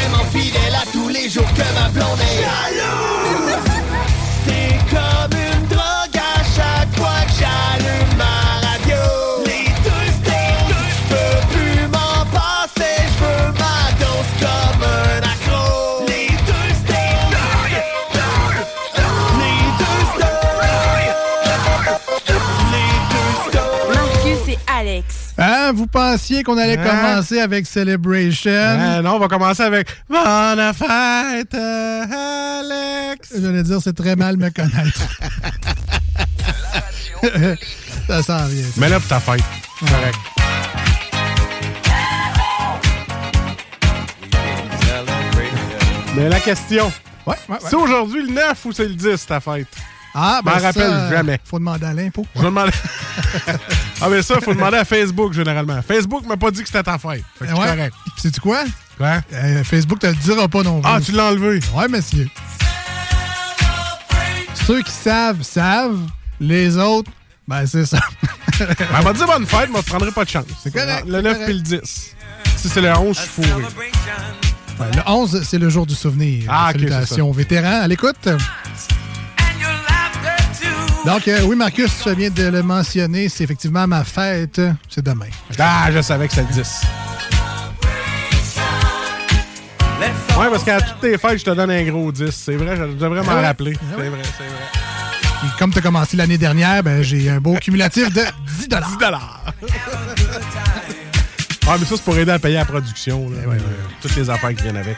Tellement fidèle à tous les jours que ma blonde est jaloux. C'est comme une Hein, vous pensiez qu'on allait Hein? commencer avec Celebration? Ah, non, on va commencer avec Bonne fête, euh, Alex. J'allais dire, c'est très mal me connaître. ça s'en vient. ça. Mais là, pour ta fête. Correct. Mais la question, Ouais, ouais, ouais. c'est aujourd'hui le 9 ou c'est le 10 ta fête? Ah, m'en ben ça, rappelle jamais. Faut demander à l'impôt. Je vais demander. ah, mais ça, il faut demander à Facebook généralement. Facebook m'a pas dit que c'était ta fête. Fait que c'est Ouais. correct. Sais-tu quoi? Quoi? Euh, Facebook te le dira pas non plus. Ah, tu l'as enlevé? Ouais, monsieur. Ceux qui savent, savent. Les autres, ben c'est ça. Elle m'a dit bonne fête, mais je prendrai pas de chance. C'est correct, Le c'est 9 correct. puis le 10. Si c'est le 11, je suis fourré. Ben, le 11, c'est le jour du souvenir. Ah, Salutations aux vétérans. À l'écoute. Donc, euh, oui, Marcus, tu viens de le mentionner. C'est effectivement ma fête. C'est demain. Ah, je savais que c'était le 10. Ouais, parce qu'à toutes tes fêtes, je te donne un gros 10. C'est vrai, je devrais m'en Ah ouais. rappeler. Ah C'est vrai, c'est vrai. Comme tu as commencé l'année dernière, ben, j'ai un beau cumulatif de 10 10 Ah, mais ça, c'est pour aider à payer la production. là. Euh, Toutes les affaires qui viennent avec.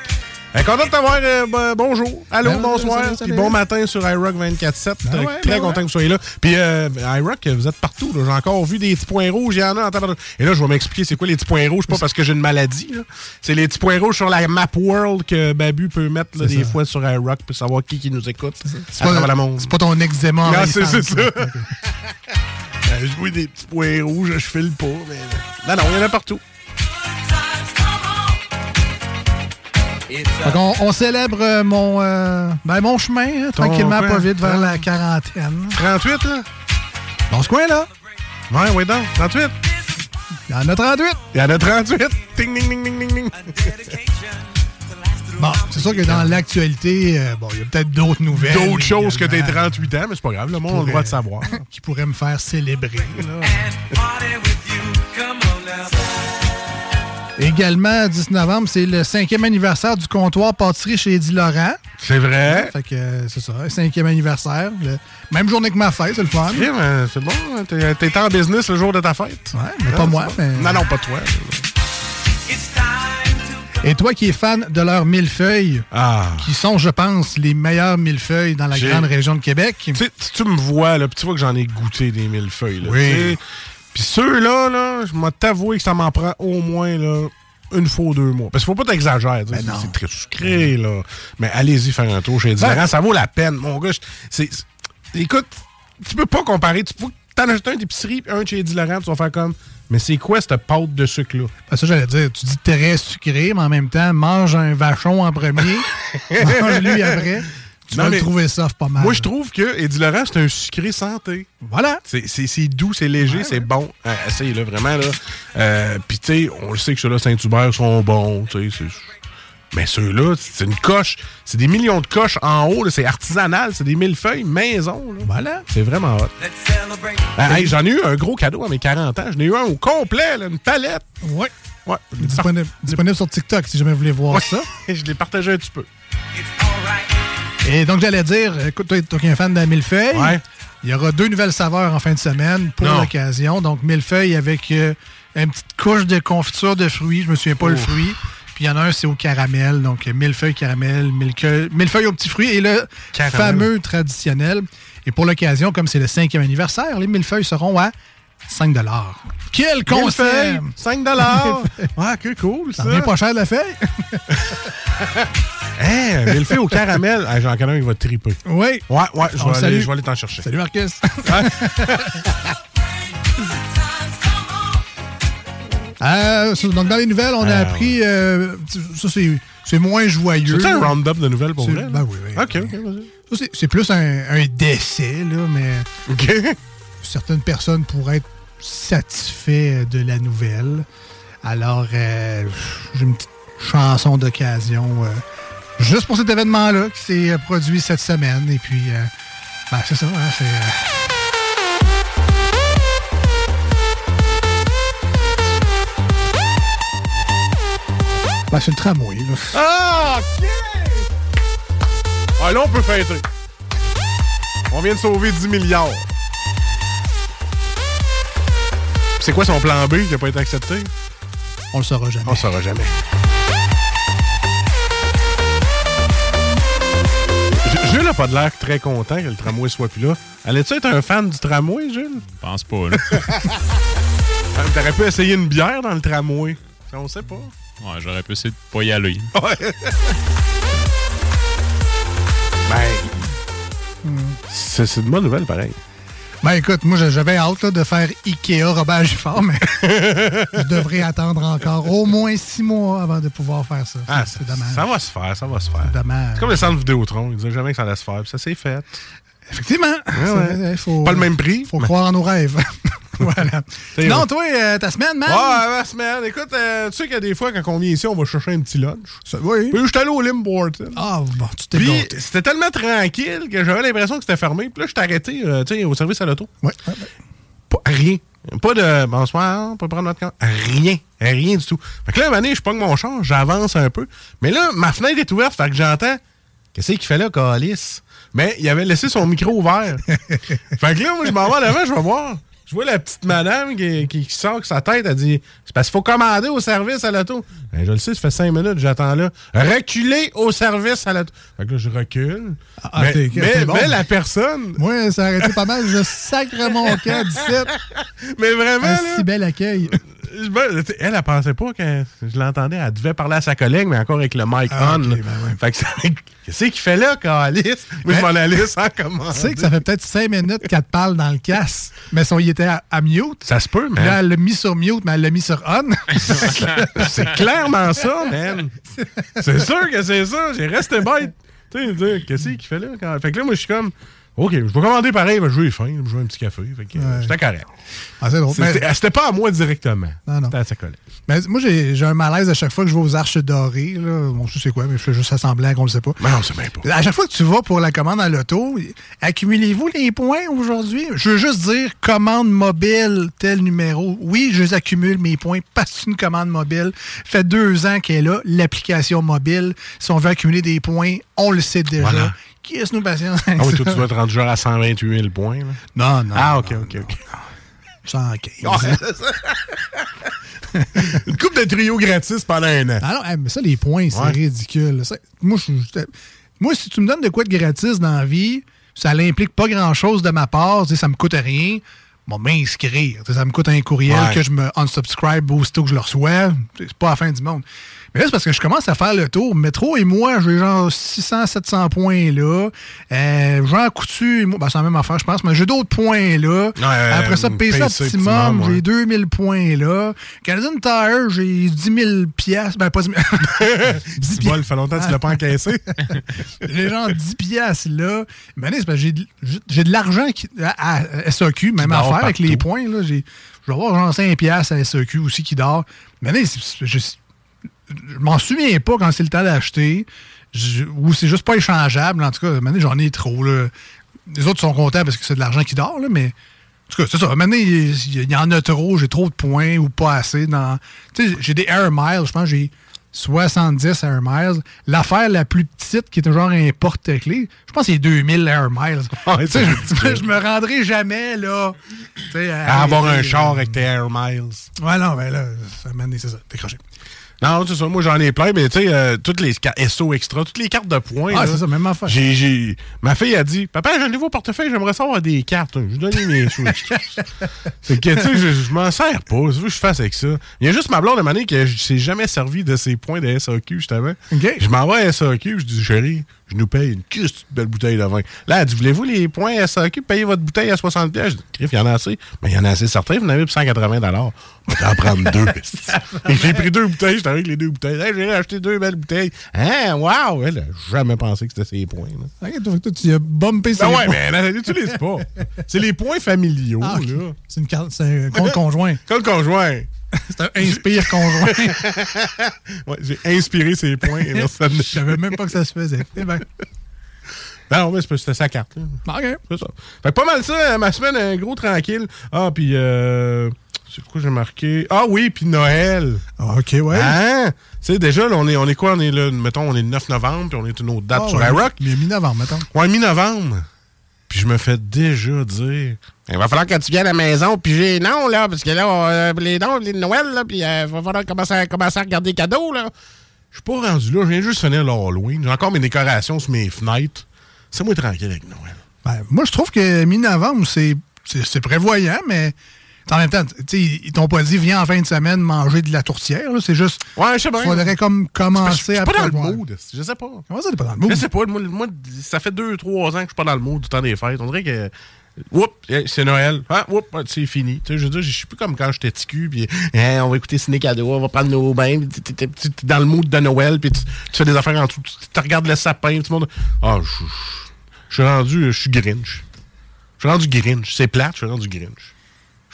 Euh, content de t'avoir. euh, bon- bonjour. Allô, Ben, bonsoir. Puis bon matin sur iRock 24-7. Ben Euh, ouais, Très ben content ouais. que vous soyez là. Puis euh, iRock, vous êtes partout. J'ai encore vu des petits points rouges. Il y en a en tabarnak. Et là, je vais m'expliquer c'est quoi les petits points rouges. Pas parce que j'ai une maladie. C'est les petits points rouges sur la map world que Babu peut mettre là, des ça. fois sur iRock pour savoir qui, qui nous écoute. C'est pas, pas ton eczéma. Non, c'est ça. Ok. Euh, Je vois des petits points rouges, je file pas. Mais... Non, non, il y en a partout. Fait qu'on- on, célèbre euh, mon, euh, ben, mon chemin, hein, tranquillement, pas vite, vers la quarantaine. 38, là? Dans ce coin-là, Ouais, oui, donc. 38. il y en a 38. Il y en a 38. Ding, ding, ding, ding, ding, ding. Bon, c'est sûr que dans l'actualité, euh, bon, il y a peut-être d'autres nouvelles. D'autres choses que tes également 38 ans, mais c'est pas grave. Le monde a le droit de savoir. Qui pourraient me faire célébrer. là. Également, 10 novembre, c'est le cinquième anniversaire du comptoir pâtisserie chez Eddie Laurent. C'est vrai? Fait que euh, c'est ça, cinquième anniversaire. Le- Même journée que ma fête, c'est le fun. Mais c'est bon. hein, T'es t'es en business le jour de ta fête. Ouais, mais Ah, pas c'est moi. mais- Non, non, pas toi. Et toi qui es fan de leurs millefeuilles, Ah. qui sont, je pense, les meilleurs millefeuilles dans la grande région de Québec. Tu sais, tu me vois, là, tu vois que j'en ai goûté des millefeuilles. Là, Oui. Puis ceux-là, là, je m'ai t'avoué que ça m'en prend au moins là, une fois ou deux mois. Parce qu'il faut pas t'exagérer. Ben c'est très sucré, là. Mais allez-y faire un tour chez Ben- Laurent, ça vaut la peine. Mon gars, c'est... Écoute, tu peux pas comparer. Tu peux t'en acheter un d'épicerie puis un chez Eddie Laurent, tu vas faire comme... Mais c'est quoi cette pâte de sucre-là? Ben, ça, j'allais dire, tu dis très sucré, mais en même temps, mange un vachon en premier, mange-lui après. Tu Non, vas mais- le trouver soft pas mal. Moi, je trouve que Eddie Laurent, c'est un sucré santé. Voilà. C'est- doux, c'est léger, c'est bon. Euh, Essaye-le, vraiment, là. Euh, Puis, tu sais, on le sait que ceux-là, Saint-Hubert, sont bons, tu sais. c'est- Mais ceux-là, c'est une coche. C'est des millions de coches en haut, c'est artisanal, c'est des millefeuilles maison. Là. Voilà. C'est vraiment hot. Ah, hey, J'en ai eu un gros cadeau à mes 40 ans. J'en ai eu un au complet, là, une palette. Ouais. Ouais. Disponible, disponible sur TikTok si jamais vous voulez voir Ouais. ça. Je l'ai partagé un petit peu. Et donc, j'allais dire, écoute, toi, qui es un fan de la millefeuille, Ouais. il y aura deux nouvelles saveurs en fin de semaine pour l'occasion. Donc, millefeuille avec euh, une petite couche de confiture de fruits. Je me souviens pas le fruit. Puis il y en a un, c'est au caramel. Donc, euh, millefeuille, caramel, millefeuille, millefeuille aux petits fruits. Et le Caramel. fameux traditionnel. Et pour l'occasion, comme c'est le cinquième anniversaire, les millefeuilles seront à 5 Quel concept! 5 dollars. Ah, que cool, ça. Ça pas cher la feuille? Hein, millefeuille au caramel. Ah, J'en connais un qui va triper. oui. Ouais, ouais, je vais, le aller, je vais aller t'en chercher. Salut Marcus. Euh, donc, dans les nouvelles, on a Ah, appris. euh, ça, c'est, c'est moins joyeux. C'est un round-up de nouvelles pour vrai? ben oui, oui. OK, OK, vas-y. Ça, c'est, c'est plus un, un décès, là, mais OK. Certaines personnes pourraient être satisfaits de la nouvelle. Alors, euh, j'ai une petite chanson d'occasion euh, juste pour cet événement-là qui s'est produit cette semaine. Et puis, euh, ben, c'est ça, hein, c'est. Ben, c'est le tramway. Ah, OK! Ah, là, on peut fêter. On vient de sauver 10 milliards. C'est quoi son plan B qui n'a pas été accepté? On le saura jamais. On ne saura jamais. Jules n'a pas de l'air très content que le tramway soit plus là. Allais-tu être un fan du tramway, Jules? Je pense pas, là. T'aurais pu essayer une bière dans le tramway. Ça, on sait pas. Ouais, j'aurais pu essayer de pas y aller. Ouais. ben. C'est c'est une bonne nouvelle, pareil. Ben écoute, moi j'avais hâte là, de faire Ikea Robert Giffard, mais je devrais attendre encore au moins six mois avant de pouvoir faire ça. Ah, c'est dommage. Ça va se faire, ça va se faire. dommage. C'est comme le centre Vidéotron. Ils disaient jamais que ça allait se faire. puis Ça s'est fait. Effectivement. ouais. C'est- faut, Pas le même prix. faut croire en nos rêves. voilà. Non, toi, euh, ta semaine, man? Ouais, la semaine. Écoute, euh, tu sais qu'il y a des fois, quand on vient ici, on va chercher un petit lunch. Ça- oui. Puis je suis allé au Limborton. Ah, bon, tu t'es Puis c'était tellement tranquille que j'avais l'impression que c'était fermé. Puis là, je t'ai arrêté euh, tu sais, au service à l'auto. Ouais, ouais, ouais. Pas rien. Pas de bonsoir, on peut prendre notre camp. Rien. Rien du tout. Fait que là, à donné, je pogne mon char, j'avance un peu. Mais là, ma fenêtre est ouverte, fait que j'entends. Qu'est-ce qu'il fait là, Calis? Mais il avait laissé son micro ouvert. fait que là, moi, je m'en vais en avant, je vais voir. Je vois la petite madame qui, qui, qui sort avec sa tête, elle dit C'est parce qu'il faut commander au service à l'auto. Ben, je le sais, ça fait cinq minutes, j'attends là. Reculer au service à l'auto. Fait que là, je recule. Ah, mais, t'es- mais- t'es bon. mais la personne, Moi, ça a arrêté pas mal. Je sacre mon camp 17. mais vraiment, Un là, si bel accueil. Ben, elle, elle pensait pas que je l'entendais. Elle devait parler à sa collègue, mais encore avec le mic Ah, on. ok, là. ben ouais. Fait que ça- Qu'est-ce qu'il fait là, Alice? Moi, je m'en allais sans commander. Tu sais que ça fait peut-être cinq minutes qu'elle te parle dans le casque, mais son, il était à, à mute. Ça se peut, Puis Là, elle l'a mis sur mute, mais elle l'a mis sur on. C'est clairement ça, man. C'est sûr que c'est ça. J'ai resté bête. Tu sais, qu'est-ce qu'il fait là? quand- Fait que là, moi, je suis comme, OK, je vais commander pareil, je vais faim, je veux un petit café. Fait euh, Ouais. j'étais correct. Ah, C'était pas à moi directement. Non, non. C'était à sa collègue. Mais moi, j'ai un malaise à chaque fois que je vais aux Arches Dorées. Là. Bon, je sais quoi, mais je fais juste assembler qu'on le sait pas. Mais non, c'est même pas. À chaque fois que tu vas pour la commande à l'auto, accumulez-vous les points aujourd'hui? Je veux juste dire commande mobile, tel numéro. Oui, je les accumule mes points parce que c'est une commande mobile. Fait deux ans qu'elle est là, l'application mobile. Si on veut accumuler des points, on le sait déjà. Voilà. Qui est-ce nous patience? Ah oui, toi, tu dois te rendre genre à 128 000 points. là. Non, non. Ah, OK, non, OK, OK. 115. Une coupe de trio gratis pendant un an. Ah non, hey, mais ça, les points, c'est Ouais. ridicule. Ça- moi, je- moi, si tu me donnes de quoi de gratis dans la vie, ça n'implique pas grand-chose de ma part, ça me coûte rien. Bon, m'inscrire. Ça me coûte un courriel Ouais. que je me unsubscribe aussitôt que je le reçois. C'est pas la fin du monde. Mais là, c'est parce que je commence à faire le tour. Métro et moi, j'ai genre 600, 700 points là. Euh, Jean Coutu, et moi, ben, c'est la même affaire, je pense, mais j'ai d'autres points là. Après ça, PC, PC Optimum, j'ai 2000 points là. Canadian Tire, j'ai 10 000 piastres. Ben, pas 10 000. 10 Dis-moi, il fait longtemps que tu l'as pas encaissé. j'ai genre 10 piastres là. Mais c'est parce que j'ai de- l'argent qui- à, à SAQ, même dort affaire avec les points. Là, je vais avoir genre 5 piastres à SAQ aussi qui dort. Mais c'est- je, m'en souviens pas quand c'est le temps d'acheter. Ou c'est juste pas échangeable. En tout cas, maintenant, j'en ai trop. Là. Les autres sont contents parce que c'est de l'argent qui dort, là, mais. En tout cas, c'est ça. Maintenant, il y en a trop, j'ai trop de points ou pas assez. dans Tu sais, j'ai des Air Miles, je pense que j'ai 70 Air Miles. L'affaire la plus petite, qui est genre un porte-clés, je pense que c'est 2000 Air Miles. Ouais, Tu sais, c'est je, je me rendrai jamais, là. À avoir un euh, char avec tes Air Miles. Ouais, non, mais là, ça m'a c'est ça, décroché. Non, c'est ça. Moi, j'en ai plein, mais tu sais, euh, toutes les cartes SO extra, toutes les cartes de points. Ah, c'est ça, même affaire. J'ai, j'ai... Ma fille a dit Papa, j'ai un nouveau portefeuille, j'aimerais savoir des cartes. Je donne mes sous. c'est que, tu sais, je, je m'en sers pas. C'est ce que je fasse avec ça. Il y a juste ma blonde de manière qui s'est jamais servi de ses points de SAQ, justement. OK. Je m'en vais à SAQ, je dis Chérie, je nous paye une custe belle bouteille de vin. Là, elle dit Voulez-vous les points SAQ, payer votre bouteille à 60$? Je dis Criff, il y en a assez. Mais il y en a assez certains, vous en avez pour 180$. On va t'en prendre deux. j'ai pris deux bouteilles, j'étais avec les deux bouteilles. Hey, j'ai acheté deux belles bouteilles. Hein, wow! Elle a jamais pensé que c'était ses points. là. Toi, toi, tu as bumpé Ben ses ouais, points. mais elle n'utilise pas. C'est les points familiaux, Ah, ok. là. C'est une carte, c'est un compte conjoint. Comme conjoint. C'est un inspire conjoint. Ouais, j'ai inspiré ses points. et Je savais même pas que ça se faisait. Eh ben, Non, mais c'était sa carte. là. ok. C'est ça. Fait que pas mal ça, ma semaine, un gros tranquille. Ah, puis euh, c'est quoi j'ai marqué? Ah oui, puis Noël. Ah, ok, ouais. Hein? Tu sais, déjà, là, on est, on est quoi? On est là, mettons, on est le 9 novembre, puis on est une autre date Ah, sur ouais, la rock. Mais mi-novembre, mettons. Ouais, mi-novembre. Puis je me fais déjà dire. Il va falloir que tu viennes à la maison, puis j'ai non, là, parce que là, euh, les dons, les Noël, là, puis il va falloir commencer à, commencer à regarder les cadeaux, là. Je suis pas rendu là, je viens juste finir l'Halloween. J'ai encore mes décorations sur mes fenêtres. C'est moi tranquille avec Noël. Ben, moi, je trouve que mi-novembre, c'est prévoyant, mais en même temps, tu sais, ils t'ont pas dit, viens en fin de semaine manger de la tourtière. là. C'est juste, Ouais, je sais bien. faudrait comme Je commencer suis à pas dans le mood. Je sais pas. Comment ça, t'es pas dans le mood? Je sais pas. Moi, moi, ça fait deux, trois ans que je suis pas dans le mood du temps des fêtes. On dirait que. Oups, eh, c'est Noël. Ah, oups, ah, c'est fini. Tu sais, je veux dire, je suis plus comme quand j'étais ticu, puis eh, on va écouter Ciné Cadeau, on va prendre nos bains, t'es- dans le mood de Noël, puis tu, tu fais des affaires en dessous, tu, regardes le sapin, tout le monde. Ah, je je- je suis rendu, je suis Grinch. Je suis rendu Grinch. C'est plate, je suis rendu Grinch.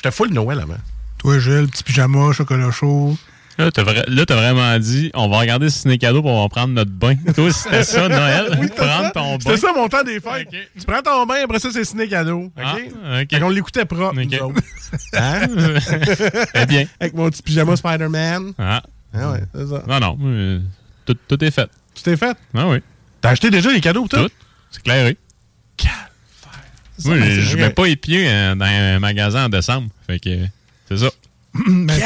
J'étais full Noël avant. Toi, Gilles, petit pyjama, chocolat chaud. Là, t'as vra- vraiment dit, on va regarder Ciné Cadeau pour on va prendre notre bain. Toi, c'était ça, Noël? prendre ton bain. C'était ça mon temps des fêtes. Tu prends ton bain, après ça, c'est Ciné Cadeau. OK? Ah, ok. Fait qu'on l'écoutait propre, Ok. nous autres. Hein? Eh bien. Avec mon petit pyjama Spider-Man. Ah. Ah ouais, c'est ça. Non, non. euh, tout, tout est fait. Tu t'es fait? Ah oui. T'as acheté déjà les cadeaux, tout? Tout. C'est clairé. Oui, c'est je vrai. mets pas les pieds euh, dans un magasin en décembre. Fait que c'est ça. mais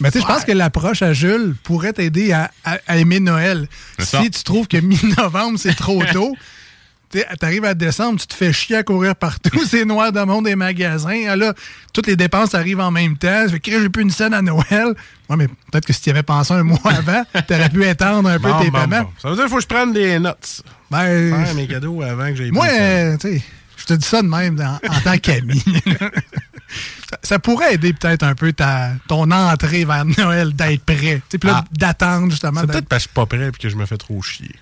mais tu sais, je pense que l'approche à Jules pourrait t'aider à, à- à aimer Noël. Si ça. tu trouves que mi-novembre, c'est trop tôt, tu arrives à décembre, tu te fais chier à courir partout, c'est noir dans le monde des magasins. Ah là, toutes les dépenses arrivent en même temps. Fait que j'ai plus une scène à Noël. Ouais, mais peut-être que si tu y avais pensé un mois avant, t'aurais pu étendre un peu Bon, tes bon, paiements. bon. Ça veut dire qu'il faut que je prenne des notes. Ben, Faire mes cadeaux avant que j'aille moi, euh, tu sais, je te dis ça de même en tant qu'ami. ça, ça pourrait aider peut-être un peu ta, ton entrée vers Noël d'être prêt. Puis là, Ah. d'attendre justement. C'est peut-être parce que je suis pas prêt et que je me fais trop chier.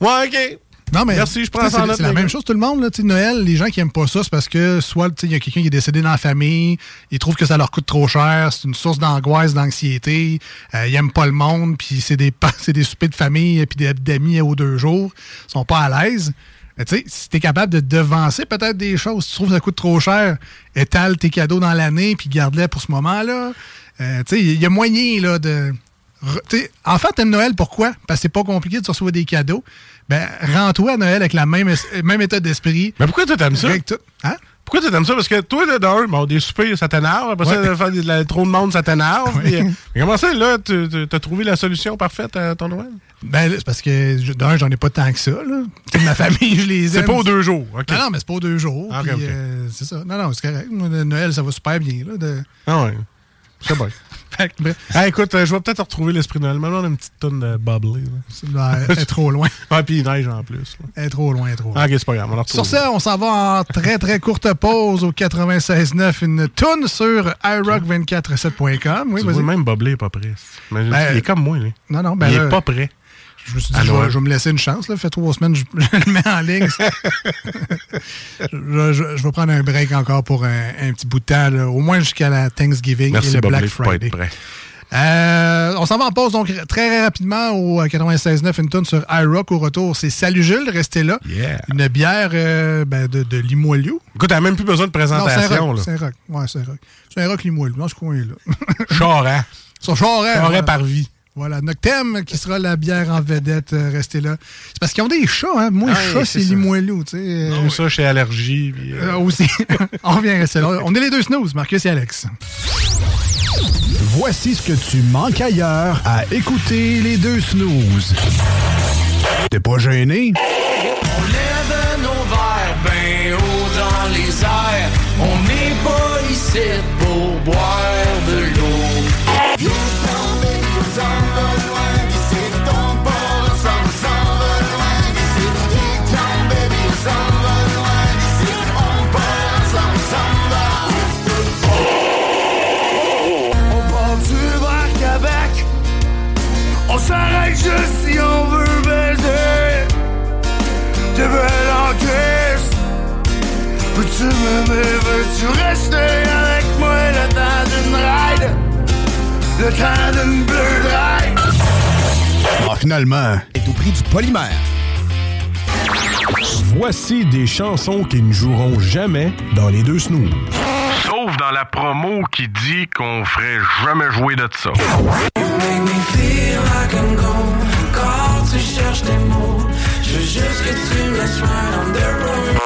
Ouais, OK. Non, mais Merci, je prends c'est- la même chose tout le monde. Là, Noël, les gens qui aiment pas ça, c'est parce que soit il y a quelqu'un qui est décédé dans la famille, ils trouvent que ça leur coûte trop cher, c'est une source d'angoisse, d'anxiété, euh, ils aiment pas le monde, puis c'est des, des soupers de famille et puis des- d'amis aux deux jours, ils sont pas à l'aise. Mais Tu sais, si t'es capable de devancer peut-être des choses, si tu trouves que ça coûte trop cher, étale tes cadeaux dans l'année puis garde-les pour ce moment-là. Euh, tu sais, il y a moyen là, de. re- tu sais, en fait, t'aimes Noël, pourquoi? Parce que c'est pas compliqué de recevoir des cadeaux. Ben, rends-toi à Noël avec le même, même état d'esprit. Mais pourquoi toi t'aimes ça? Hein? Pourquoi tu t'aimes ça? Parce que toi, là, d'un, bon, des soupers, ça t'énerve. Après ça, Ouais. de faire de la- trop de monde, ça t'énerve. Ouais. Euh, mais comment ça, là, tu t'as trouvé la solution parfaite à ton Noël? Ben, c'est parce que, d'un, j'en ai pas tant que ça, là. Ma famille, je les aime. C'est pas aux deux jours, OK? Non, non, mais c'est pas aux deux jours. Ah, euh, c'est ça. Non, non, c'est correct. Noël, ça va super bien, là. de- Ah ouais. C'est bon. Fait que, bref, Ah, écoute, euh, je vais peut-être retrouver l'esprit de Noël. Maintenant, on a une petite tonne de bubbly. là. c'est- elle est trop loin. Ah, puis il neige en plus. là. Elle est trop loin, elle est trop loin. Ah, ok, c'est pas grave. On. Sur ça, on s'en va en très très courte pause au 96.9, une toune sur iRock247.com. Oui, Tu vois, même est pas prêt. Mais Ben, il est comme moi, lui. Non, non, ben il là, est pas prêt. Je me suis dit, À je vais, Noël. je vais me laisser une chance. Là. Fait trois semaines, je, je le mets en ligne. je, vais prendre un break encore pour un, un petit bout de temps, là, au moins jusqu'à la Thanksgiving et le Black pas Friday. être prêt. Euh, on s'en va en pause donc très rapidement au 96.9, une tonne sur iRock. Au retour, c'est Salut Jules, restez là. Yeah. Une bière euh, ben, de, de Limoilou. Écoute, t'as même plus besoin de Non, c'est présentation. rock. C'est un rock. Ouais, c'est un rock. C'est un rock Limoilou, dans ce coin-là. Charest. Sur Charest. Charest voilà. par vie. Voilà, notre thème qui sera la bière en vedette, euh, restez là. C'est parce qu'ils ont des chats, hein. Moi, Ah, chat, oui, c'est. Limoilou, tu sais. euh, Tout ça chez Allergie. puis, euh, euh, aussi. on revient rester là. On est les deux snooze, Marcus et Alex. Voici ce que tu manques ailleurs à écouter les deux snooze. T'es pas gêné? On lève nos verres ben haut dans les airs. On n'est pas ici pour boire crise Peux-tu m'aimer, veux-tu rester avec moi le temps d'une ride? Le temps d'une bleue ride Ah, finalement. est au prix du polymère. Voici des chansons qui ne joueront jamais dans les deux snooze. Sauf dans la promo qui dit qu'on ferait jamais jouer de ça. Make me feel like I'm gone Quand tu cherches des mots Je veux juste que tu me laisses right on the road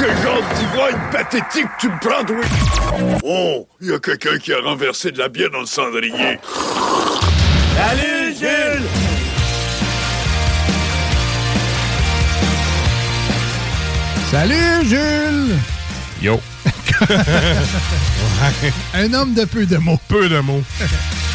Quel genre voix pathétique tu me prends, oui? Oh, il y a quelqu'un qui a renversé de la bière dans le cendrier. Salut Jules Salut, Jules! Yo. Un homme de peu de mots. Peu de mots.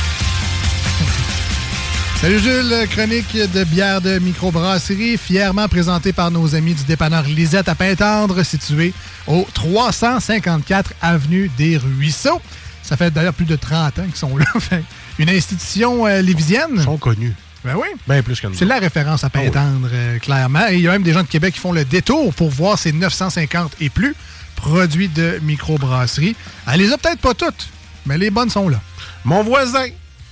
Salut Jules, chronique de bière de microbrasserie, fièrement présentée par nos amis du dépanneur Lisette à Pintendre, situé au 354 Avenue des Ruisseaux. Ça fait d'ailleurs plus de 30 ans qu'ils sont là. Une institution euh, lévisienne. Ils sont connus. Ben oui. Bien plus que nous. C'est la référence à Pintendre, euh, clairement. Et il y a même des gens de Québec qui font le détour pour voir ces 950 et plus produits de microbrasserie. Elle les a peut-être pas toutes, mais les bonnes sont là. Mon voisin,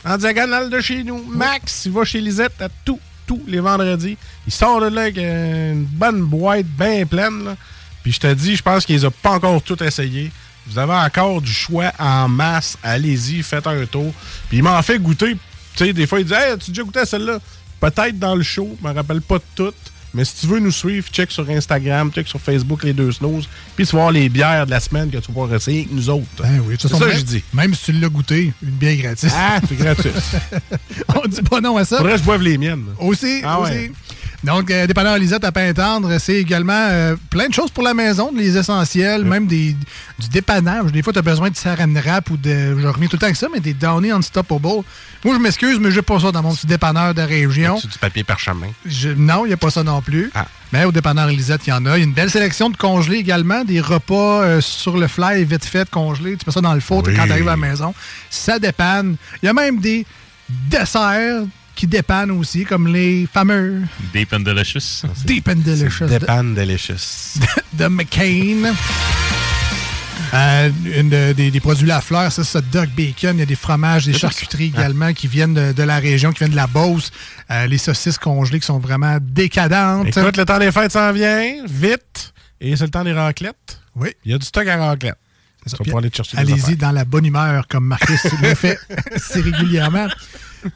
en diagonale de chez nous, Max, il va chez Lisette à tous, tous les vendredis. Il sort de là avec une bonne boîte bien pleine. Puis je te dis, je pense qu'il les a pas encore tout essayé. Vous avez encore du choix en masse. Allez-y, faites un tour. Puis il m'en fait goûter. Tu sais, des fois, il dit Hey, as-tu déjà goûté à celle-là? Peut-être dans le show, je me rappelle pas de toutes. Mais si tu veux nous suivre, check sur Instagram, check sur Facebook les deux snooze. Puis tu vas voir les bières de la semaine que tu vas pouvoir essayer avec nous autres. Ben oui, c'est ça que je dis. Même si tu l'as goûté, une bière gratis. Ah, c'est gratuit. On dit pas non à ça. Faudrait que je boive les miennes. Aussi, Ah aussi. ouais. Donc, euh, dépanneur Lisette à Pintendre, c'est également euh, plein de choses pour la maison, les essentiels, même des, du dépannage. Des fois, tu as besoin de saran wrap ou de. Je reviens tout le temps avec ça, mais des Downy Unstoppable. Moi, je m'excuse, mais j'ai pas ça dans mon petit dépanneur de région. C'est du papier parchemin? Je- non, il n'y a pas ça non plus. Ah. Mais au dépanneur Lisette, il y en a. Il y a une belle sélection de congelés également, des repas euh, sur le fly, vite fait, congelés. Tu mets ça dans le four Oui. quand tu arrives à la maison. Ça dépanne. Il y a même des desserts qui dépannent aussi, comme les fameux Deep and Delicious. Deep and Delicious de, Dépanne delicious. de McCain. Euh, une de- des, des produits La Fleur, ça, c'est Duck Bacon. Il y a des fromages, des charcuteries également qui viennent de, de la région, qui viennent de la Beauce. Euh, les saucisses congelées qui sont vraiment décadentes. Écoute, le temps des fêtes s'en vient, vite. Et c'est le temps des raclettes. Oui. Il y a du stock à raclette. Allez-y dans la bonne humeur, comme Marcus le fait si régulièrement.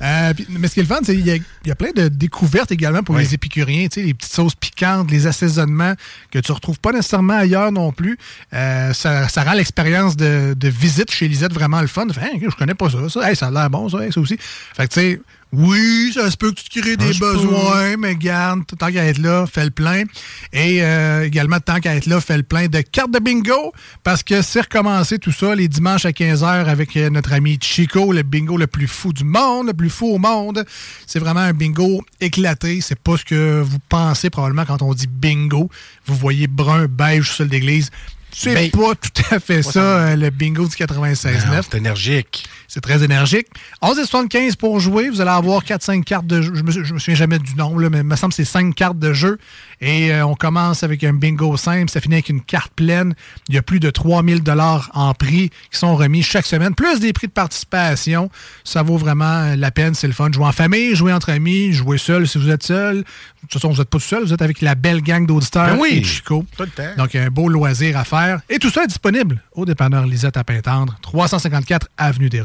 Euh, puis- mais ce qui est le fun, c'est qu'il y, a- il y a plein de découvertes également pour Oui. les épicuriens. Les petites sauces piquantes, les assaisonnements que tu retrouves pas nécessairement ailleurs non plus. Euh, ça, ça rend l'expérience de, de visite chez Lisette vraiment le fun. Tu fais, Hein, je connais pas ça. ça, Hey, ça a l'air bon, ça, hey, ça aussi. Fait que tu sais, oui, ça se peut que tu te crées des besoins, mais garde, tant qu'à être là, fais le plein. Et euh, également, tant qu'à être là, fais le plein de cartes de bingo, parce que c'est recommencé tout ça les dimanches à 15h avec euh, notre ami Chico, le bingo le plus fou du monde, le plus fou au monde. C'est vraiment un bingo éclaté. C'est pas ce que vous pensez probablement quand on dit bingo. Vous voyez brun, beige, sol d'église. C'est Ben, pas tout à fait ça, euh, le bingo du 96.9. Non, C'est énergique. C'est très énergique. 11,75 pour jouer. Vous allez avoir 4-5 cartes de jeu. Je me, je me souviens jamais du nom, là, mais il me semble que c'est 5 cartes de jeu. Et euh, on commence avec un bingo simple. Ça finit avec une carte pleine. Il y a plus de 3000 dollars en prix qui sont remis chaque semaine, plus des prix de participation. Ça vaut vraiment la peine. C'est le fun. Jouer en famille, jouer entre amis, jouer seul si vous êtes seul. De toute façon, vous n'êtes pas tout seul. Vous êtes avec la belle gang d'auditeurs Ben oui. et Chico. Tout le temps. Donc, un beau loisir à faire. Et tout ça est disponible au dépanneur Lisette à Pintendre, 354 Avenue des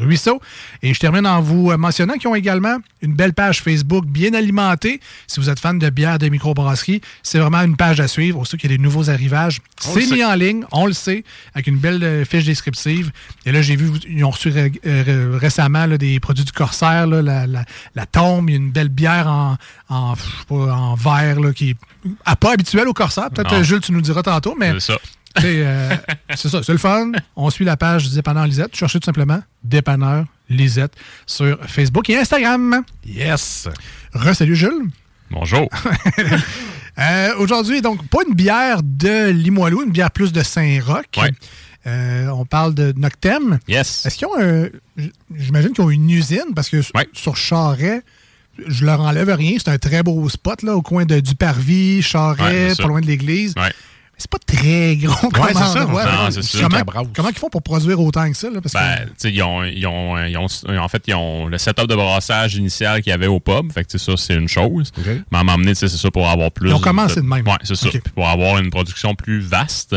Et je termine en vous euh, mentionnant qu'ils ont également une belle page Facebook bien alimentée. Si vous êtes fan de bière de microbrasserie, c'est vraiment une page à suivre. Aussi qu'il y a des nouveaux arrivages. C'est mis en ligne, on le sait, avec une belle euh, fiche descriptive. Et là, j'ai vu, ils ont reçu ré- euh, récemment là, des produits du Corsaire, là, la, la- la tombe, une belle bière en, en, je sais pas, en verre là, qui est ah, pas habituelle au Corsaire. Peut-être, Jules, tu nous diras tantôt, mais euh, c'est ça, c'est le fun. On suit la page du Dépanneur Lisette. Cherchez tout simplement Dépanneur Lisette sur Facebook et Instagram. Yes. Re-salut Jules. Bonjour. Euh, Aujourd'hui, donc, pas une bière de Limoilou, une bière plus de Saint-Roch. Ouais. Euh, on parle de Noctem. Yes. Est-ce qu'ils ont un. J'imagine qu'ils ont une usine parce que Ouais. sur Charret, je leur enlève rien. C'est un très beau spot là, au coin de Duparvis, Charret, Ouais, pas loin de l'église. C'est pas très gros comme Ouais, c'est ça. Non, c'est. Comment, ils font pour produire autant que ça? Là? Parce Ben, que, ils ont, ils ont, ils ont- en fait, ils ont le setup de brassage initial qu'il y avait au pub. Fait que, ça, c'est une chose. Mais à c'est ça pour avoir plus. Ils ont commencé de même. Ouais, c'est ça. Pour avoir une production plus vaste.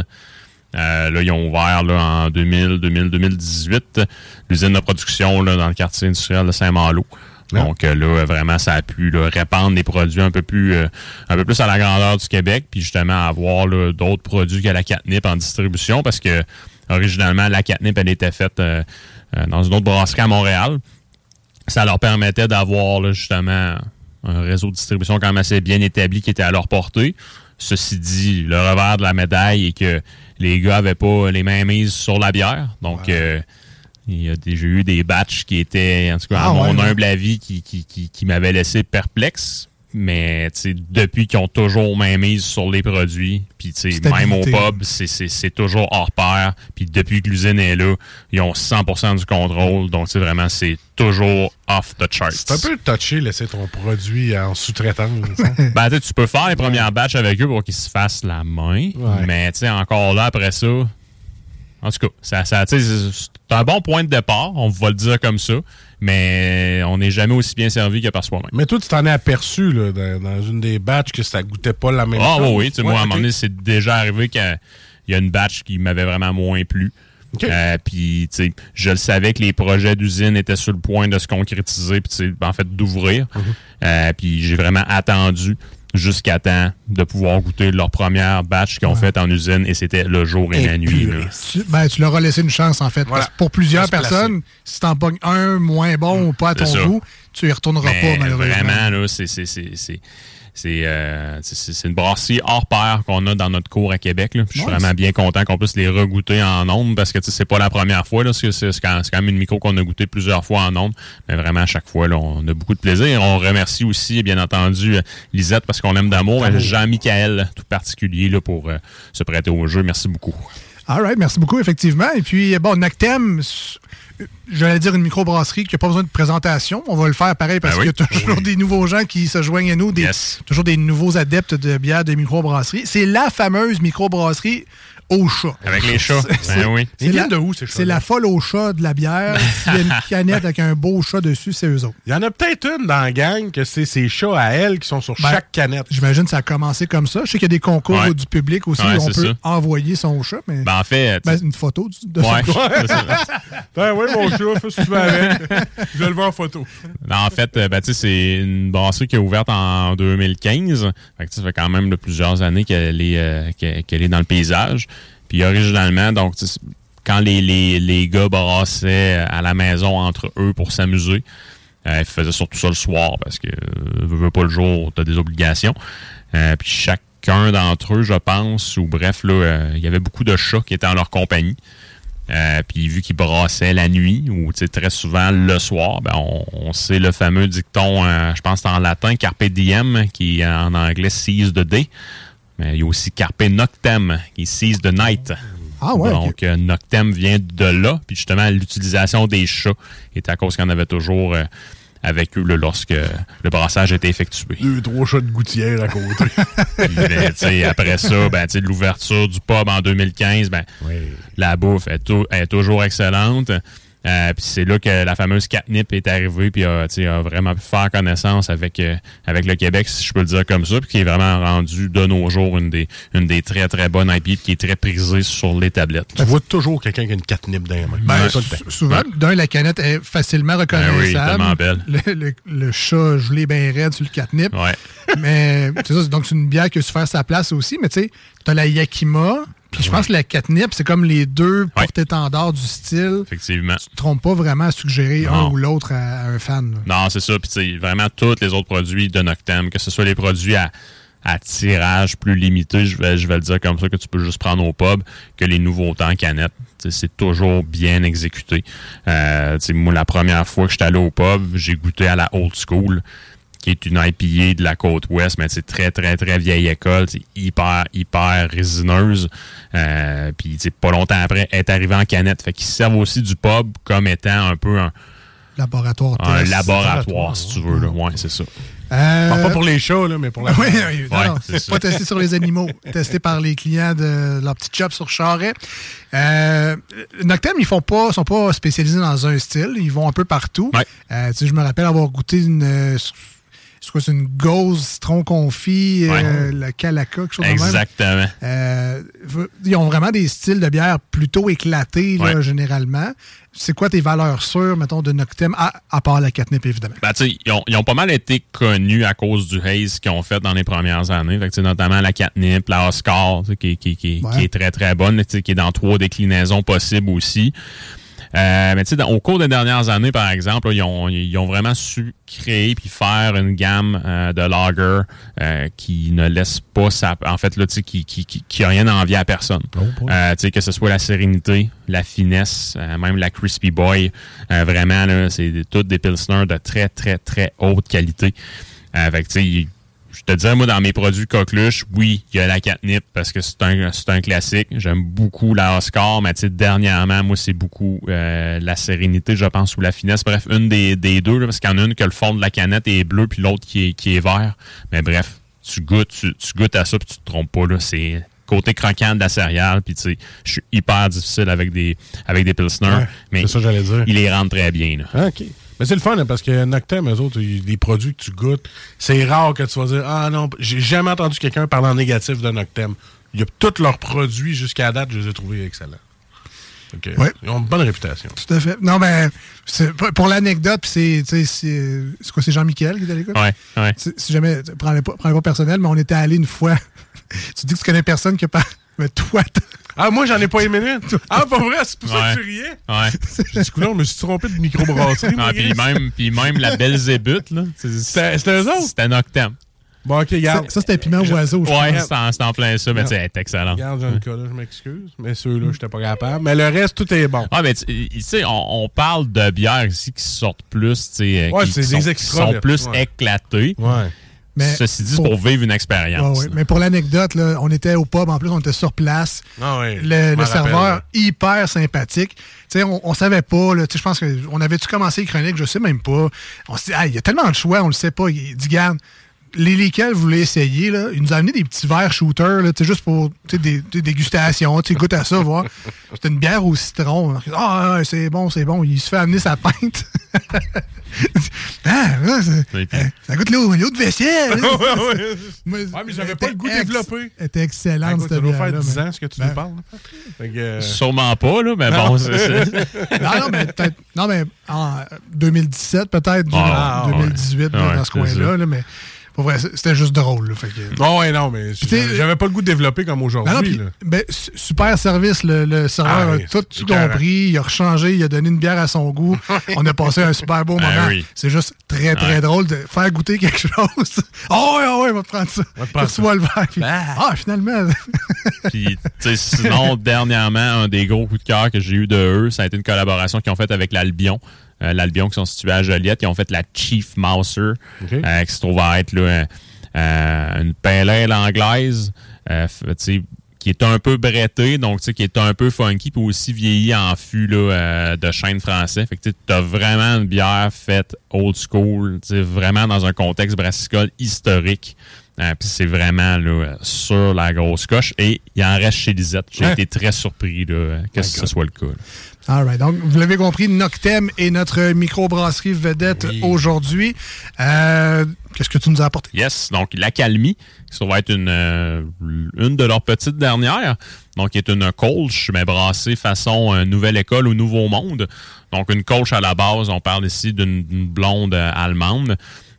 euh, là, ils ont ouvert là, en 2000, 2000, 2018 l'usine de production là, dans le quartier industriel de Saint-Malo. Ouais. Donc euh, là, vraiment, ça a pu là, répandre des produits un peu plus euh, un peu plus à la grandeur du Québec, puis justement avoir d'autres produits que la catnip en distribution, parce que originalement, la catnip, elle était faite euh, dans une autre brasserie à Montréal. Ça leur permettait d'avoir justement un réseau de distribution quand même assez bien établi qui était à leur portée. Ceci dit, le revers de la médaille est que les gars avaient pas les mains mises sur la bière. Donc, euh, j'ai eu des batchs qui étaient, en tout cas, Ah à mon ouais. humble avis, qui, qui, qui, qui m'avaient laissé perplexe. Mais tu sais, depuis qu'ils ont toujours main mise sur les produits, puis tu sais, même au pub, c'est- toujours hors pair. Puis depuis que l'usine est là, ils ont 100% du contrôle. Donc, vraiment, c'est toujours off the charts. C'est un peu touché laisser ton produit en sous-traitance. hein? Ben, tu sais, tu peux faire les premières batchs avec eux pour qu'ils se fassent la main. Ouais. Mais, tu sais, encore là, après ça, en tout cas, ça, ça, c'est un bon point de départ, on va le dire comme ça, mais on n'est jamais aussi bien servi que par soi-même. Mais toi, tu t'en es aperçu là, dans, dans une des batchs que ça goûtait pas la même Ah chose. oui, oui, tu sais, moi, à un moment donné, c'est déjà arrivé qu'il y a une batch qui m'avait vraiment moins plu. Euh, puis, tu sais, je le savais que les projets d'usine étaient sur le point de se concrétiser, puis, en fait, d'ouvrir. Mhm. Euh, puis, j'ai vraiment attendu jusqu'à temps de pouvoir goûter leur première batch qu'ils ont faite en usine, et c'était le jour et, la nuit. là. tu, ben, tu leur as laissé une chance, en fait. Voilà. Parce que pour plusieurs personnes, si t'en pognes un moins bon ou pas à ton goût, tu y retourneras Mais pas, malheureusement. Vraiment, là, c'est, c'est, euh, c'est- une brasserie hors pair qu'on a dans notre cours à Québec. là. Je suis vraiment bien content qu'on puisse les regoûter en ondes parce que c'est pas la première fois. C'est, quand, même une micro qu'on a goûté plusieurs fois en ondes. Mais vraiment, à chaque fois, là, on a beaucoup de plaisir. On remercie aussi, bien entendu, euh, Lisette parce qu'on l'aime d'amour. mais Jean-Michael, tout particulier, là, pour euh, se prêter au jeu. Merci beaucoup. All right, merci beaucoup, effectivement. Et puis, bon, Noctem, s- j'allais dire une microbrasserie qui n'a pas besoin de présentation. On va le faire pareil parce Ben oui. qu'il y a toujours des nouveaux gens qui se joignent à nous, des, Yes. toujours des nouveaux adeptes de bière de microbrasserie. C'est la fameuse microbrasserie au chat. Avec les chats. C'est- Ben oui. c'est la- C'est la folle au chat de la bière. S'il y a une canette avec un beau chat dessus, c'est eux autres. Il y en a peut-être une dans la gang que c'est ces chats à elle qui sont sur Ben, chaque canette. J'imagine que ça a commencé comme ça. Je sais qu'il y a des concours Ouais. du public aussi Ouais, où on peut ça. envoyer son chat, mais Ben, en fait, Ben, une photo du- de Ouais, son chat. Ben oui, mon chat, fais ce que tu veux avec. Je vais le voir en photo. Non, en fait, euh, ben, c'est une brasserie qui est ouverte en 2015. Fait que, tu sais, ça fait quand même de plusieurs années qu'elle est, euh, est dans le paysage. Puis originalement, donc, quand les, les, les gars brassaient à la maison entre eux pour s'amuser, euh, ils faisaient surtout ça le soir parce que euh, veux, pas le jour, t'as des obligations. Euh, puis chacun d'entre eux, je pense, ou bref, il y avait beaucoup de chats qui étaient en leur compagnie. Puis vu qu'ils brassaient la nuit ou très souvent le soir, ben on, sait le fameux dicton, je pense en latin, carpe diem, qui en anglais seize the day. Mais il y a aussi carpe noctem, qui seize the night. Ah ouais, Donc euh, noctem vient de là. Puis justement, l'utilisation des chats est à cause en avait toujours euh, avec eux là, lorsque le brassage était effectué. Deux, trois chats de gouttière à côté. Puis, ben, après ça, ben, l'ouverture du pub en 2015, ben, la bouffe est toujours excellente. Euh, puis c'est là que la fameuse catnip est arrivée puis a, tu sais, a vraiment pu faire connaissance avec euh, avec le Québec, si je peux le dire comme ça, puis qui est vraiment rendu de nos jours une des une des très très bonnes puis qui est très prisée sur les tablettes. Tu vois toujours quelqu'un qui a une catnip dans les mains. Ben, souvent, d'un, la canette est facilement reconnaissable. Ben oui, tellement belle. Le, le- le chat gelé bien raide sur le catnip. Ouais. Mais c'est ça, c'est- donc c'est une bière qui a su faire sa place aussi. Mais tu sais, t'as la Yakima, puis je pense que la catnip, c'est comme les deux porte-étendards du style. Effectivement. Tu te trompes pas vraiment à suggérer un ou l'autre à, à un fan. là. Non, c'est ça. Puis, vraiment, tous les autres produits de Noctem, que ce soit les produits à, à tirage plus limité, je vais, je vais le dire comme ça, que tu peux juste prendre au pub, que les nouveautés en canette. Tu sais, C'est toujours bien exécuté. Euh, moi, la première fois que j'étais allé au pub, j'ai goûté à la Old School, qui est une IPA de la côte ouest, mais c'est très, très, très vieille école. C'est hyper, hyper résineuse. Euh, Puis, pas longtemps après, est arrivée en canette. Fait qu'ils servent aussi du pub comme étant un peu un, Laboratoire un test. laboratoire, si tu veux. Là. Ouais, c'est ça. Euh, Bon, pas pour les chats, là, mais pour la Oui, oui, non, Ouais, non, c'est c'est ça. pas testé sur les animaux, testé par les clients de leur petit shop sur Charret. Euh, Noctem, ils font pas, sont pas spécialisés dans un style, ils vont un peu partout. Euh, tu sais, je me rappelle avoir goûté une, euh, c'est quoi, c'est une gauze citron confit, euh, la Calaca, quelque chose de même. Exactement. Euh, ils ont vraiment des styles de bière plutôt éclatés, là, Ouais. généralement. C'est quoi tes valeurs sûres, mettons, de Noctem, à, à part la catnip, évidemment? Ben, tu sais, ils ont, ils ont pas mal été connus à cause du haze qu'ils ont fait dans les premières années. Fait que, notamment la catnip, la Oscar, qui, qui, qui, Ouais. qui est très, très bonne, qui est dans trois déclinaisons possibles aussi. Euh, mais tu sais, au cours des dernières années, par exemple, là, ils, ont, ils ont vraiment su créer puis faire une gamme euh, de lager euh, qui ne laisse pas sa... En fait, là, tu sais, qui, qui, qui, qui a rien à envier à personne. Euh, tu sais, que ce soit la sérénité, la finesse, euh, même la Crispy Boy. euh, vraiment, là, c'est toutes des Pilsner de très, très, très haute qualité. Euh, que, tu sais, je te dirais, moi, dans mes produits coqueluche, oui, il y a la catnip parce que c'est un, un classique. J'aime beaucoup la Oscar, mais dernièrement, moi, c'est beaucoup euh, la sérénité, je pense, ou la finesse. Bref, une des, des deux, là, parce qu'il y en a une que le fond de la canette est bleu, puis l'autre qui est, qui est vert. Mais bref, tu goûtes, tu, tu goûtes à ça, puis tu te trompes pas, là. C'est côté croquant de la céréale, puis tu sais, je suis hyper difficile avec des, avec des Pilsner, Ouais, mais ça j'allais dire. il les rend très bien, là. Ah, OK. Mais c'est le fun, hein, parce que Noctem, eux autres, ils- les produits que tu goûtes, c'est rare que tu vas dire Ah non, j'ai jamais entendu quelqu'un parler en négatif de Noctem. Il y a tous leurs produits jusqu'à date, je les ai trouvés excellents. Ils ont une bonne réputation. Tout à fait. Non, mais c'est- pour l'anecdote, c'est, tu sais, c'est c'est quoi, c'est Jean-Michel qui est à l'écoute? Ouais, ouais. Si, jamais, prends-le pas, personnel, mais on était allé une fois. tu dis que tu connais personne qui a pas. Mais toi, t'as- Ah, moi, j'en ai pas aimé une. Ah, pas vrai, c'est pour ça Ouais. que tu riais. Ouais. J'ai dit, couleur, je me suis trompé de microbrasserie. moi, Ah, puis même, puis même la belle zébute, là. C'était eux autres? C'était Noctem. Bon, OK, ça, regarde. ça, c'était piment oiseau. je Ouais, c'est en, plein ça, mais Non. tu sais, elle est excellente. Regarde, Jean-Nicolas, je m'excuse. Mais ceux-là, j'étais pas capable. Mais le reste, tout est bon. Ah, mais tu tu sais, on, on parle de bières ici qui sortent plus, tu sais, Ouais, qui, c'est qui des sont, extras, qui sont là. plus Ouais. éclatées. Ouais. Mais Ceci dit, c'est pour- pour vivre une expérience. Ouais, ouais. Mais pour l'anecdote, là, on était au pub, en plus, on était sur place. Ah le serveur, rappelle. hyper sympathique. Tu sais, on, on savait pas, là, tu sais, je pense qu'on avait-tu commencé les chroniques, je sais même pas. On s'est dit, Ah, il y a tellement de choix, on le sait pas. Il dit, garde, les lesquels vous voulez essayer, là, il nous a amené des petits verres shooters, là, tu sais, juste pour des, des dégustations. Goûte à ça, voir. C'était une bière au citron. Ah, c'est bon, c'est bon. Il se fait amener sa pinte. ah, euh, ça goûte l'eau l'eau de vaisselle. Moi, Ouais, mais j'avais pas le goût ex- développé. Elle était excellente, Écoute, cette ça doit faire bière-là, 10 mais- ans ce que tu Ben, nous parles. Fait que, euh, Sûrement pas, là, mais Non. bon, c'est ça. non, non, mais peut-être. Non, mais en 2017, peut-être, du- Ah, 2018, là, ouais. dans ce coin-là. là, mais pour vrai, c'était juste drôle. là, fait que- Non, ouais, non, mais j'avais pas le goût de développer comme aujourd'hui. ben, su- super service. Le, le serveur Ah a tout, compris. Il a rechangé. Il a donné une bière à son goût. On a passé un super beau Ah moment. oui. C'est juste très, très drôle de faire goûter quelque chose. Oh, ouais, oh, ouais, on va te prendre ça. Tu reçois le verre. puis, ah, finalement. Puis, sinon, dernièrement, un des gros coups de cœur que j'ai eu de eux, ça a été une collaboration qu'ils ont faite avec l'Albion. Euh, L'Albion qui sont situés à Joliette. Ils ont fait la Chief Mouser, euh, qui se trouve à être là, euh, une pale ale anglaise, qui est un peu brettée, donc qui est un peu funky, puis aussi vieilli en fût là, de chêne français. Fait que tu as vraiment une bière faite old school, vraiment dans un contexte brassicole historique. Euh, puis c'est vraiment là, sur la grosse coche. Et il en reste chez Lisette. J'ai Ouais. été très surpris là, que ce soit le cas. là. All right. Donc, vous l'avez compris, Noctem est notre microbrasserie vedette aujourd'hui. Euh, Qu'est-ce que tu nous as apporté? Yes, donc l'accalmie, ça va être une, euh, une de leurs petites dernières. Donc, qui est une colche, mais brassée façon euh, Nouvelle École ou Nouveau Monde. Donc, une colche à la base, on parle ici d'une d'une blonde euh, allemande.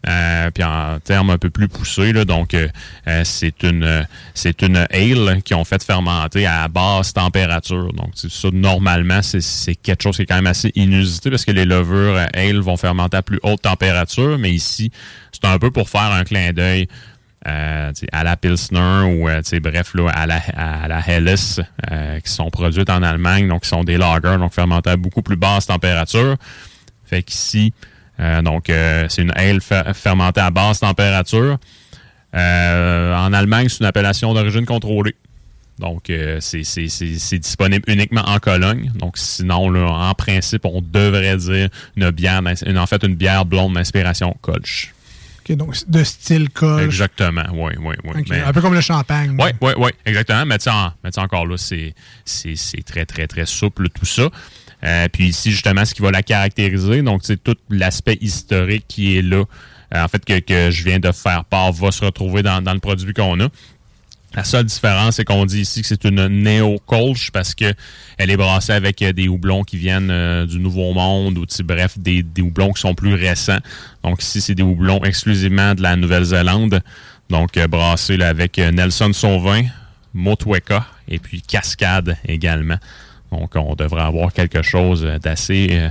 Euh, puis en termes un peu plus poussés, là, donc euh, euh, c'est une euh, c'est une ale qui ont fait fermenter à basse température. Donc ça normalement c'est quelque chose qui est quand même assez inusité parce que les levures euh, ale vont fermenter à plus haute température, mais ici c'est un peu pour faire un clin d'œil euh, à la Pilsner ou euh, bref là, à la, à la Helles euh, qui sont produites en Allemagne, donc qui sont des lagers, donc fermentés à beaucoup plus basse température. Fait qu'ici, euh, donc euh, c'est une ale fer- fermentée à basse température. Euh, en Allemagne, c'est une appellation d'origine contrôlée. Donc, c'est disponible uniquement en Cologne. Donc, sinon, là, en principe, on devrait dire une bière, une- en fait, une bière blonde d'inspiration Kolsch. OK, donc, de style colche. Exactement, oui, oui, oui. Mais- Un peu comme le champagne. oui, oui, oui, exactement. Mais en- mais encore là, c'est très, très, très souple, tout ça. Euh, puis ici, justement, ce qui va la caractériser, donc c'est tout l'aspect historique qui est là, euh, en fait, que, que je viens de faire part, va se retrouver dans, dans le produit qu'on a. La seule différence, c'est qu'on dit ici que c'est une néo-colch parce que elle est brassée avec euh, des houblons qui viennent du Nouveau Monde ou bref, des, des houblons qui sont plus récents. Donc ici, c'est des houblons exclusivement de la Nouvelle-Zélande. Donc euh, brassés avec Nelson Sauvin, Motueka et puis Cascade également. Donc on devrait avoir quelque chose d'assez euh,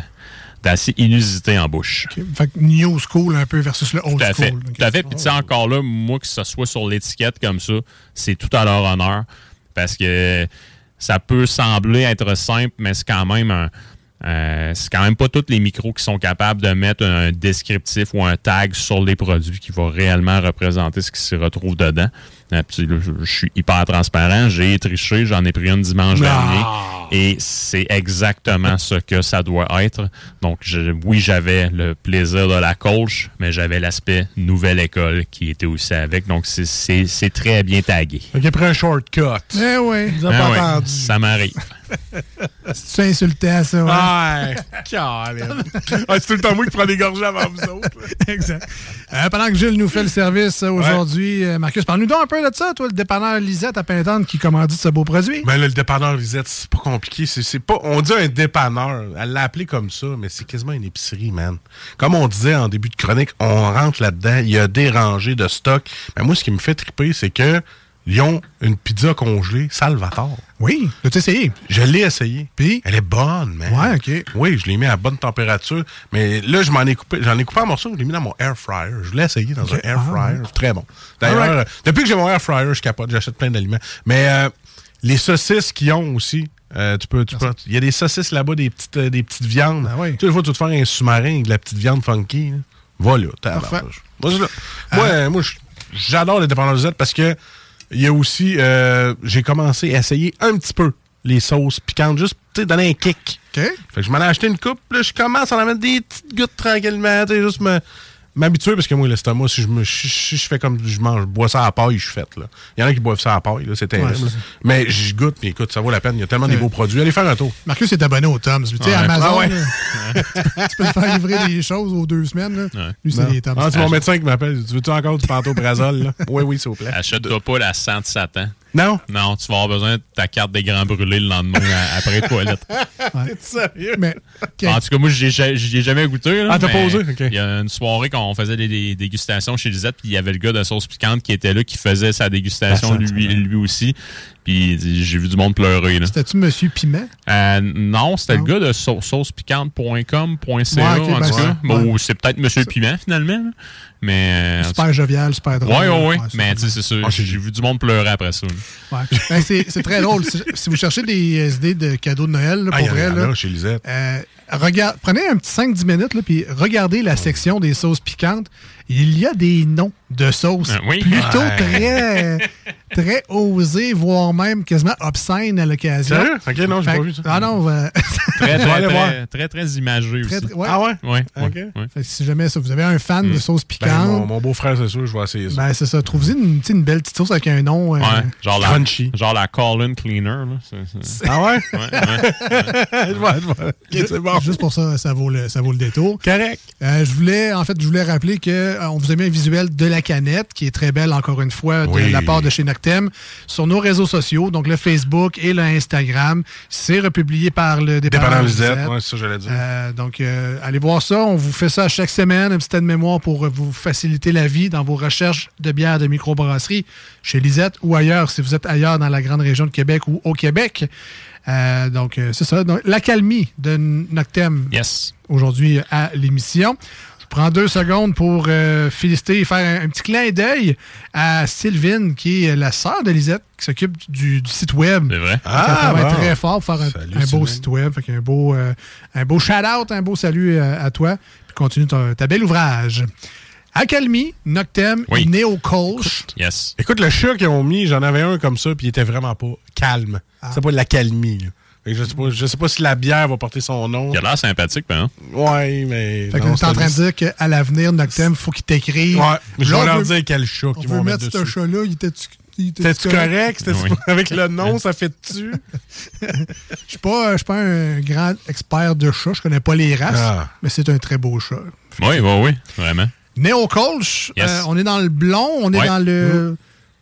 d'assez inusité en bouche. Fait que new school un peu versus le old Tout à fait. school. Tout à fait. Puis tu sais, encore là, moi, que ce soit sur l'étiquette comme ça, c'est tout à leur honneur. Parce que ça peut sembler être simple, mais c'est quand même un. euh, c'est quand même pas tous les micros qui sont capables de mettre un descriptif ou un tag sur les produits qui va réellement représenter ce qui se retrouve dedans. Euh, puis là, je, je suis hyper transparent. J'ai triché, j'en ai pris une dimanche dernier. Et c'est exactement ce que ça doit être. Donc, je- oui, j'avais le plaisir de la coach, mais j'avais l'aspect nouvelle école qui était aussi avec. Donc, c'est- très bien tagué. A pris un shortcut. Eh oui. Vous avez pas ouais, entendu. ça m'arrive. C'est insultant, ça. Ouais? Caroline. Ah, c'est tout le temps moi qui prends des gorgées avant vous autres. exact. Euh, pendant que Gilles nous fait le service euh, aujourd'hui, euh, Marcus, parle-nous donc un peu de ça, toi, le dépanneur Lisette à Pintante qui commandit ce beau produit. Ben là, le dépanneur Lisette, c'est pas compliqué. C'est, pas, on dit un dépanneur. Elle l'a appelé comme ça, mais c'est quasiment une épicerie, man. Comme on disait en début de chronique, on rentre là-dedans, il y a des rangées de stock. Ben moi, ce qui me fait triper, c'est que ils ont une pizza congelée Salvatore. Oui, l'as-tu essayé? Je l'ai essayé. Puis? Elle est bonne, man. Ouais, OK. Oui, je l'ai mis à bonne température. Mais là, je m'en ai coupé. J'en ai coupé en morceaux, je l'ai mis dans mon air fryer. Je l'ai essayé dans un air Ah, fryer. très bon. D'ailleurs, right. euh, depuis que j'ai mon air fryer, je capote, j'achète plein d'aliments. Mais euh, les saucisses qu'ils ont aussi, euh, tu peux, tu peux, il y a des saucisses là-bas, des petites, des petites viandes. Ah oui. Tu sais, fois, tu veux te faire un sous-marin avec de la petite viande funky. là. Voilà. Parfait. Moi. Moi, j'adore les dépanneurs Z parce que il y a aussi, euh, j'ai commencé à essayer un petit peu les sauces piquantes, juste, donner un kick. OK. Fait que je m'en ai acheté une coupe, là, je commence à en mettre des petites gouttes tranquillement, tu sais, juste me, m'habituer parce que moi, l'estomac, si je, me, si, si je fais comme je mange, je bois ça à la paille, je suis fait. Là. Il y en a qui boivent ça à la paille, là, c'est terrible. Ouais. Mais je goûte, puis écoute, ça vaut la peine. Il y a tellement de beaux produits. Allez faire un tour. Marcus est abonné au Tom's. Tu sais, Ouais. Amazon, Ah ouais. là, tu peux te faire livrer des choses aux deux semaines. Là. Lui, c'est des Tom's. Ah, c'est mon médecin qui m'appelle. Tu veux-tu encore du pantoprazole, là? Oui, oui, s'il vous plaît. Achète-toi pas la sang de Satan. Non? Non, tu vas avoir besoin de ta carte des grands brûlés le lendemain après les toilettes. Ouais. Sérieux? Mais, En tout cas, moi, j'y ai ai jamais goûté. là, Ah, t'as pas osé? Il y a une soirée quand on faisait des, des dégustations chez Lisette, puis il y avait le gars de sauce piquante qui était là, qui faisait sa dégustation Ah, lui aussi. Puis j'ai vu du monde pleurer. C'était-tu Monsieur Piment? Euh, non, c'était le gars de sau- saucepiquante.com.ca Ouais, en ben tout cas. c'est- Bon, ouais. c'est peut-être Monsieur Piment finalement. là. Mais. euh, Super jovial, super drôle. Ouais, ouais. Ouais, Mais tu sais, c'est sûr. J'ai vu du monde pleurer après ça. Ouais. Ben, c'est très drôle. Si, vous cherchez des euh, idées de cadeaux de Noël, là, Ah, pour y vrai, là, chez Lisette. euh, regarde, prenez un petit 5-10 minutes, là, puis regardez la section des sauces piquantes. Il y a des noms de sauces Euh, oui. plutôt Ouais. très, très osés, voire même quasiment obscènes à l'occasion. Sérieux? Ok, non, j'ai pas vu ça. Ah non, euh, Très, très, très, très, très imagé Très, aussi. très- ouais. Ah ouais? Ouais, ouais, Ok. ouais. Fait que si jamais ça, vous avez un fan de sauces Ben, mon, piquantes, mon beau-frère, c'est sûr, je vais essayer ça. ben, c'est ça. Trouvez une, une belle petite sauce avec un nom. euh, Ouais, genre la, Crunchy. genre la Call-in Cleaner. Là. Ah ouais? Ouais, ouais. c'est bon. Juste pour ça, ça vaut le, ça vaut le détour. Correct. Euh, je voulais, en fait, je voulais rappeler que euh, vous a mis un visuel de la canette qui est très belle, encore une fois, de Oui. la part de chez Sur nos réseaux sociaux, donc le Facebook et le Instagram. C'est republié par le Dépendant dépanneur Lisette, Lisette. ouais, c'est ça que j'allais dire. Euh, donc, euh, allez voir ça. On vous fait ça chaque semaine, un petit aide mémoire pour vous faciliter la vie dans vos recherches de bières de microbrasserie chez Lisette ou ailleurs, si vous êtes ailleurs dans la grande région de Québec ou au Québec. Euh, donc, euh, c'est ça. Donc, l'accalmie de Noctem Yes. aujourd'hui à l'émission. Je prends deux secondes pour euh, féliciter et faire un, un petit clin d'œil à Sylvine, qui est la sœur de Lisette, qui s'occupe du, du site web. C'est vrai. Ah, Elle travaille bon. très fort pour faire un, Salut, un beau Sylvain. site web. Fait qu'un beau, euh, un beau shout-out, un beau salut euh, à toi. Puis continue ta, ta bel ouvrage. Accalmie, Noctem, Oui. Neo. Yes. Écoute, le chat qu'ils ont mis, j'en avais un comme ça, puis il était vraiment pas calme. Ah. C'est pas de la que je, sais pas, je sais pas si la bière va porter son nom. Il a l'air sympathique, ben. hein? Ouais, mais. Fait non, est en train de dire qu'à l'avenir, Noctem, il faut qu'il t'écrive. Ouais, je vais leur dire quel chat qu'ils vont mettre mettre ce chat-là. Il était-tu T'es-tu correct? Oui. Avec le nom, ça fait dessus? Je suis pas, je suis pas un grand expert de chat, je connais pas les races, Ah. mais c'est un très beau chat. Oui, oui, oui, vraiment. Néo Yes. euh, on est dans le blond, on est dans le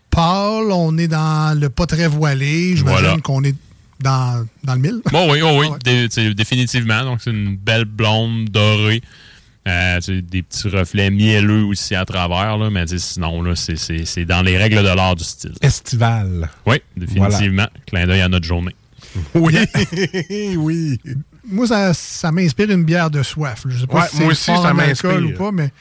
pâle, on est dans le pas très voilé. J'imagine Voilà. qu'on est dans, dans le mille. Bon, oui, oh, oui, Ouais. dé- tu sais, définitivement. Donc, c'est une belle blonde dorée. Euh, des petits reflets mielleux aussi à travers, là, mais sinon, là, c'est- c'est c'est dans les règles de l'art du style. Estival. Oui, définitivement. Clin d'œil à notre journée. Oui. oui. Moi, ça, ça m'inspire une bière de soif. Je sais pas Ouais, si moi aussi, ça m'inspire. ou pas, mais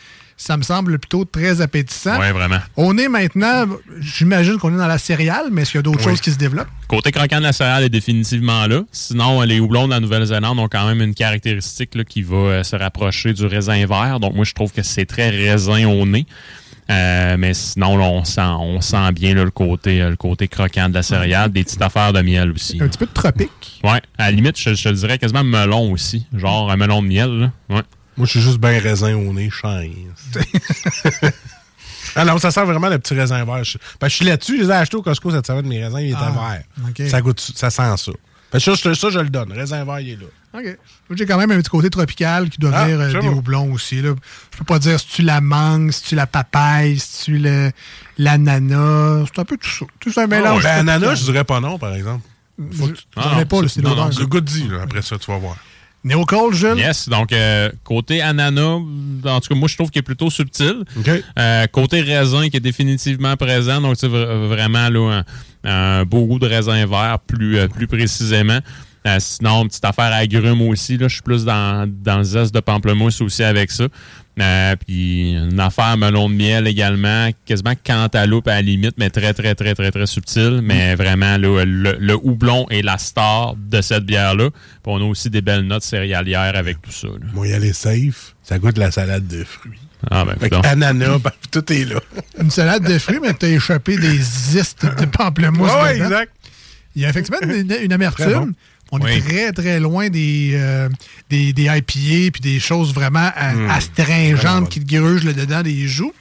ça me semble plutôt très appétissant. Oui, vraiment. On est maintenant, j'imagine qu'on est dans la céréale, mais est-ce qu'il y a d'autres Oui. choses qui se développent? Côté croquant de la céréale est définitivement là. Sinon, les houblons de la Nouvelle-Zélande ont quand même une caractéristique là, qui va euh, se rapprocher du raisin vert. Donc, moi, je trouve que c'est très raisin au nez. Euh, mais sinon, là, on, sent, on sent bien là, le, côté, euh, le côté croquant de la céréale. Des petites affaires de miel aussi. Un petit peu de tropique. Ouais, à la limite, je, je dirais quasiment melon aussi. Genre un melon de miel. Là. Ouais. Moi, je suis juste bien raisin au nez, chance. ah non, ça sent vraiment le petit raisin vert. Je, parce que je suis là-dessus, je les ai achetés au Costco cette semaine, mes raisins, ils étaient Ah, verts. Ça, goûte, ça sent ça. Fait que ça, je, ça, je le donne. Raisin vert, il est là. OK. J'ai quand même un petit côté tropical qui doit Ah, venir euh, je des houblons aussi. Là. Je peux pas dire si tu la mangue, si tu la papaye, si tu l'ananas. C'est un peu tout ça. Tout ça un mélange. ben, ananas, tropical. je dirais pas non, par exemple. Je- Ah, J'en ai pas, c'est non, l'odeur. non, là. Après ça, tu vas voir. Néo-Cole, Jules? Yes, donc euh, côté ananas, en tout cas, moi je trouve qu'il est plutôt subtil. OK. Euh, côté raisin qui est définitivement présent, donc c'est vra- vraiment là, un, un beau goût de raisin vert plus, euh, plus précisément. Euh, sinon, petite affaire agrumes aussi, là, je suis plus dans, dans le zeste de pamplemousse aussi avec ça. Euh, puis une affaire melon de miel également, quasiment cantaloupe à la limite, mais très, très, très, très, très subtil. Mais vraiment, là, le, le houblon est la star de cette bière-là. Puis on a aussi des belles notes céréalières avec tout ça. là. Moi, y aller safe. Ça goûte la salade de fruits. Ah ben, Fait que coudonc. ananas, ben, tout est là. Une salade de fruits, mais t'as échappé des zistes de pamplemousse. Dedans. exact. Il y a effectivement une, amertume. bon. On Oui. est très, très loin des, euh, des, des IPA puis des choses vraiment euh, Mm. Vraiment astringentes qui te grugent le dedans des joues.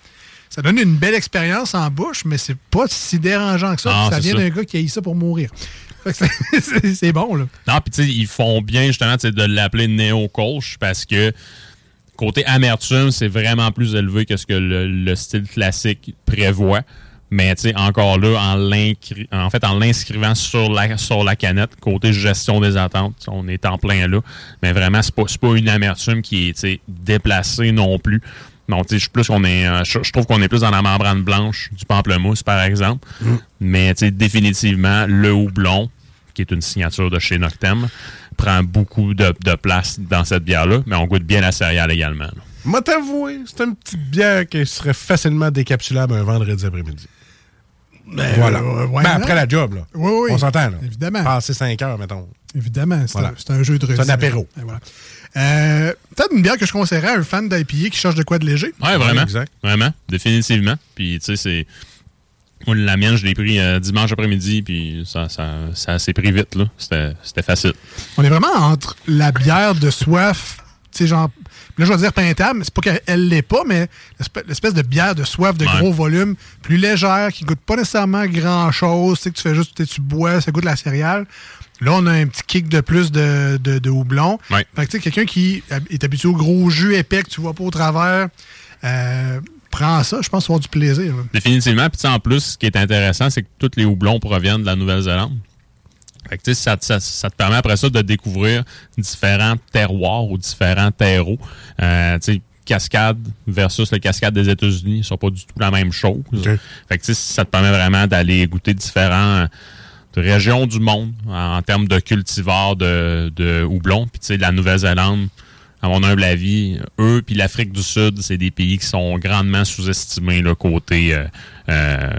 Ça donne une belle expérience en bouche, mais c'est pas si dérangeant que ça. Non, ça vient d'un gars qui a eu ça pour mourir. C'est- bon, là. Non, puis tu sais, ils font bien justement de l'appeler Neo Kolsch parce que côté amertume, c'est vraiment plus élevé que ce que le, le style classique prévoit. Mais tu sais, encore là, en, en fait, en l'inscrivant sur la, sur la canette, côté gestion des attentes, on est en plein là. Mais vraiment, c'est pas, pas une amertume qui est déplacée non plus. Sais, je plus qu'on est, euh, je, je trouve qu'on est plus dans la membrane blanche du pamplemousse, par exemple. Mais tu sais, définitivement, le houblon, qui est une signature de chez Noctem, prend beaucoup de, de place dans cette bière-là, mais on goûte bien la céréale également. là. Moi, t'avouer, c'est une petite bière qui serait facilement décapsulable un vendredi après-midi. Ben, voilà. euh, Ben, not? après la job, là. Oui, oui. On s'entend, là. Évidemment. Passer 5 heures, mettons. Évidemment, c'est Voilà. un, jeu de C'est un apéro. Voilà. Euh, Peut-être une bière que je conseillerais à un fan d'IPA qui cherche de quoi de léger. Ouais, vraiment. exact. Vraiment, définitivement. Puis, tu sais, c'est. Moi, la mienne, je l'ai pris euh, dimanche après-midi, puis ça, ça, ça s'est pris vite, là. C'était c'était facile. On est vraiment entre la bière de soif, tu sais, genre, là, je vais dire pintable, mais c'est pas qu'elle l'est pas, mais l'espèce- de bière de soif de Ouais. gros volume, plus légère, qui goûte pas nécessairement grand-chose, tu sais, que tu fais juste, tu bois, ça goûte la céréale. Là, on a un petit kick de plus de, de, de houblon. Ouais. Fait que, tu sais, quelqu'un qui est habitué au gros jus épais que tu vois pas au travers, euh, prends ça, je pense avoir du plaisir. Définitivement. Puis, en plus, ce qui est intéressant, c'est que tous les houblons proviennent de la Nouvelle-Zélande. Fait que, ça, te- ça, ça te permet après ça de découvrir différents terroirs ou différents terreaux. Euh, cascade versus le cascade des États-Unis ne sont pas du tout la même chose. Fait que, ça te permet vraiment d'aller goûter différents de régions du monde en, en termes de cultivars de, de houblon. Puis, tu sais, la Nouvelle-Zélande, à mon humble avis, eux puis l'Afrique du Sud, c'est des pays qui sont grandement sous-estimés là, côté euh, euh,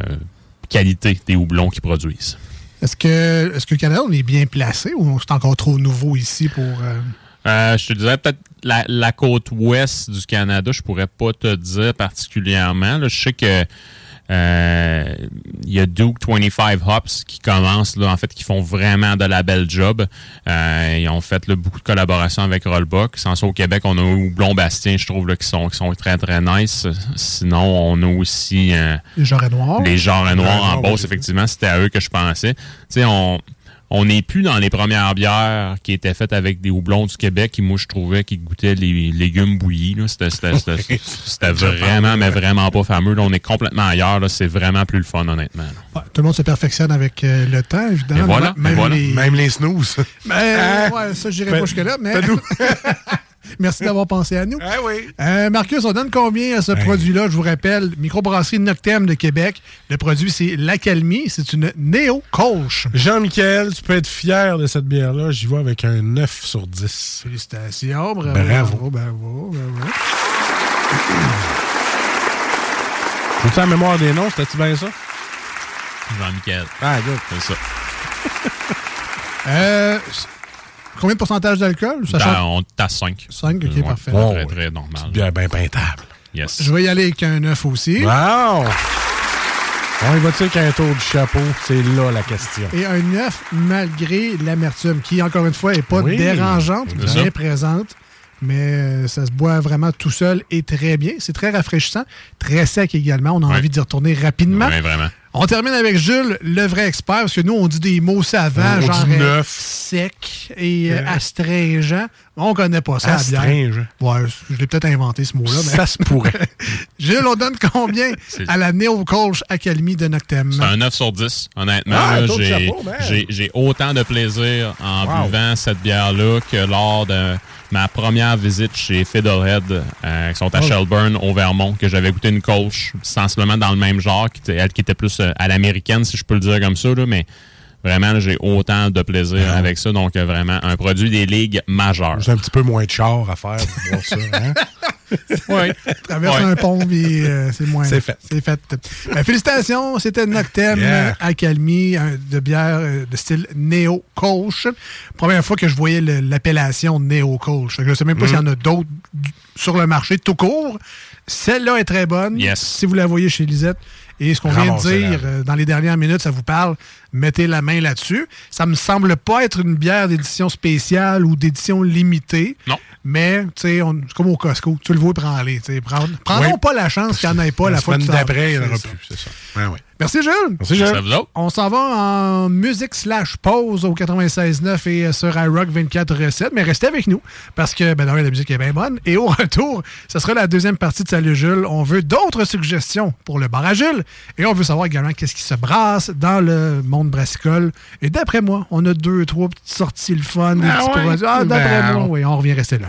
qualité des houblons qu'ils produisent. Est-ce que, est-ce que le Canada, on est bien placé ou c'est encore trop nouveau ici pour. euh, Euh, je te dirais peut-être la, côte ouest du Canada, je pourrais pas te dire particulièrement. je sais que euh, il y a Duke 25 Hops qui commencent, là, en fait, qui font vraiment de la belle job. Euh, ils ont fait là, beaucoup de collaborations avec Rollbuck. Sans ça, au Québec, on a Houblon Bastien, je trouve, là, qui, sont, qui sont très, très nice. Sinon, on a aussi... euh, les jarrets noirs? les genres noirs en Beauce, effectivement, c'était à eux que je pensais. Tu sais, on on n'est plus dans les premières bières qui étaient faites avec des houblons du Québec qui, moi, je trouvais qui goûtaient les légumes bouillis. là. C'était vraiment, mais vraiment pas fameux. Là, on est complètement ailleurs. là. C'est vraiment plus le fun, honnêtement. Ouais, tout le monde se perfectionne avec euh, le temps, évidemment. Et voilà, même, et voilà. les... Même les snooze. Mais, Ah. ouais, ça, j'irai Fais- pas jusque-là, mais. Merci d'avoir pensé à nous. Ah oui. Euh, Marcus, on donne combien à ce produit-là? Je vous rappelle, microbrasserie Noctem de Québec. Le produit, c'est l'Accalmie. C'est une néo-colche. Jean-Michel, tu peux être fier de cette bière-là. J'y vais avec un 9 sur 10. Félicitations, bravo. Bravo. Bravo, bravo, bravo. La mémoire des noms? C'était-tu bien ça? Jean-Michel. Ah, good. C'est ça. Euh, combien de pourcentage d'alcool? Change- on est à 5. 5, ok, parfait. Très, très normal. Bière bien peintable. Yes. Je vais y aller avec un 9 aussi. Wow! On y va-tu avec un tour du chapeau? C'est là la question. Et un 9 malgré l'amertume, qui, encore une fois, n'est pas Oui, dérangeante, bien présente. Mais euh, ça se boit vraiment tout seul et très bien. C'est très rafraîchissant, très sec également. On a Ouais. envie d'y retourner rapidement. Vraiment. On termine avec Jules, le vrai expert, parce que nous, on dit des mots savants, On genre euh, neuf. sec et euh, astringent. On connaît pas ça, la bière. Astringe. Ouais, je l'ai peut-être inventé, ce mot-là. mais- Ça se pourrait. Gilles, on donne combien à la Néo-Colch Academy de Noctem? C'est un 9 sur 10, honnêtement. Ah, j'ai, autant de plaisir en Wow. buvant cette bière-là que lors de ma première visite chez Fiddlehead, euh, qui sont à Oh. Shelburne, au Vermont, que j'avais goûté une coach sensiblement dans le même genre, qui était, elle qui était plus euh, à l'américaine, si je peux le dire comme ça, là, mais Vraiment, j'ai autant de plaisir ah. avec ça. Donc, euh, vraiment, un produit des ligues majeures. J'ai un petit peu moins de char à faire pour voir ça. Hein? Oui. Traverse un pont, puis euh, c'est moins. C'est fait. C'est fait. Ben, félicitations, c'était Noctem yeah. Accalmie de bière euh, de style Neo Coach. Première fois que je voyais l'appellation Neo Coach. Je ne sais même pas mm-hmm. s'il y en a d'autres sur le marché tout court. Celle-là est très bonne. Yes. Si vous la voyez chez Lisette, et ce qu'on vient de dire euh, dans les dernières minutes, ça vous parle, mettez la main là-dessus. Ça me semble pas être une bière d'édition spéciale ou d'édition limitée. Non. Mais, tu sais, c'est comme au Costco, tu le vois, prends-les. Prends, prends, pas la chance qu'il n'y en ait pas la, la fois semaine d'après, il n'y en aura plus, c'est ça. Ouais, ouais. Merci, Jules. Merci, Jules. On s'en va en musique slash pause au 96.9 et euh, sur iRock 24.7. Mais restez avec nous parce que, ben la musique est bien bonne. Et au retour, ce sera la deuxième partie de Salut, Jules. On veut d'autres suggestions pour le bar à Jules. Et on veut savoir également qu'est-ce qui se brasse dans le monde brassicole. Et d'après moi, on a deux, trois petites sorties le fun. Ben ouais? Ah, d'après ben, moi, oui. On revient rester là.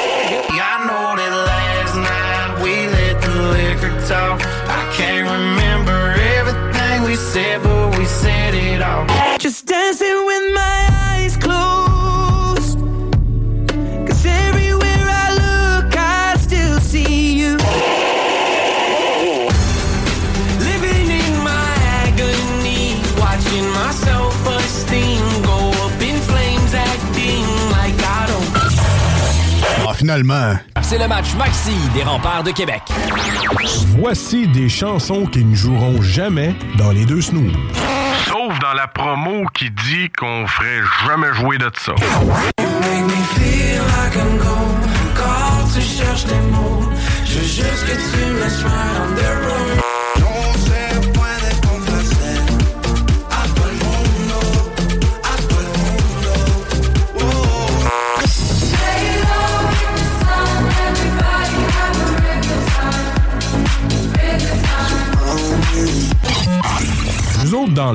C'est le match maxi des remparts de Québec. Voici des chansons qui ne joueront jamais dans les deux snooze. Sauf dans la promo qui dit qu'on ferait jamais jouer de ça.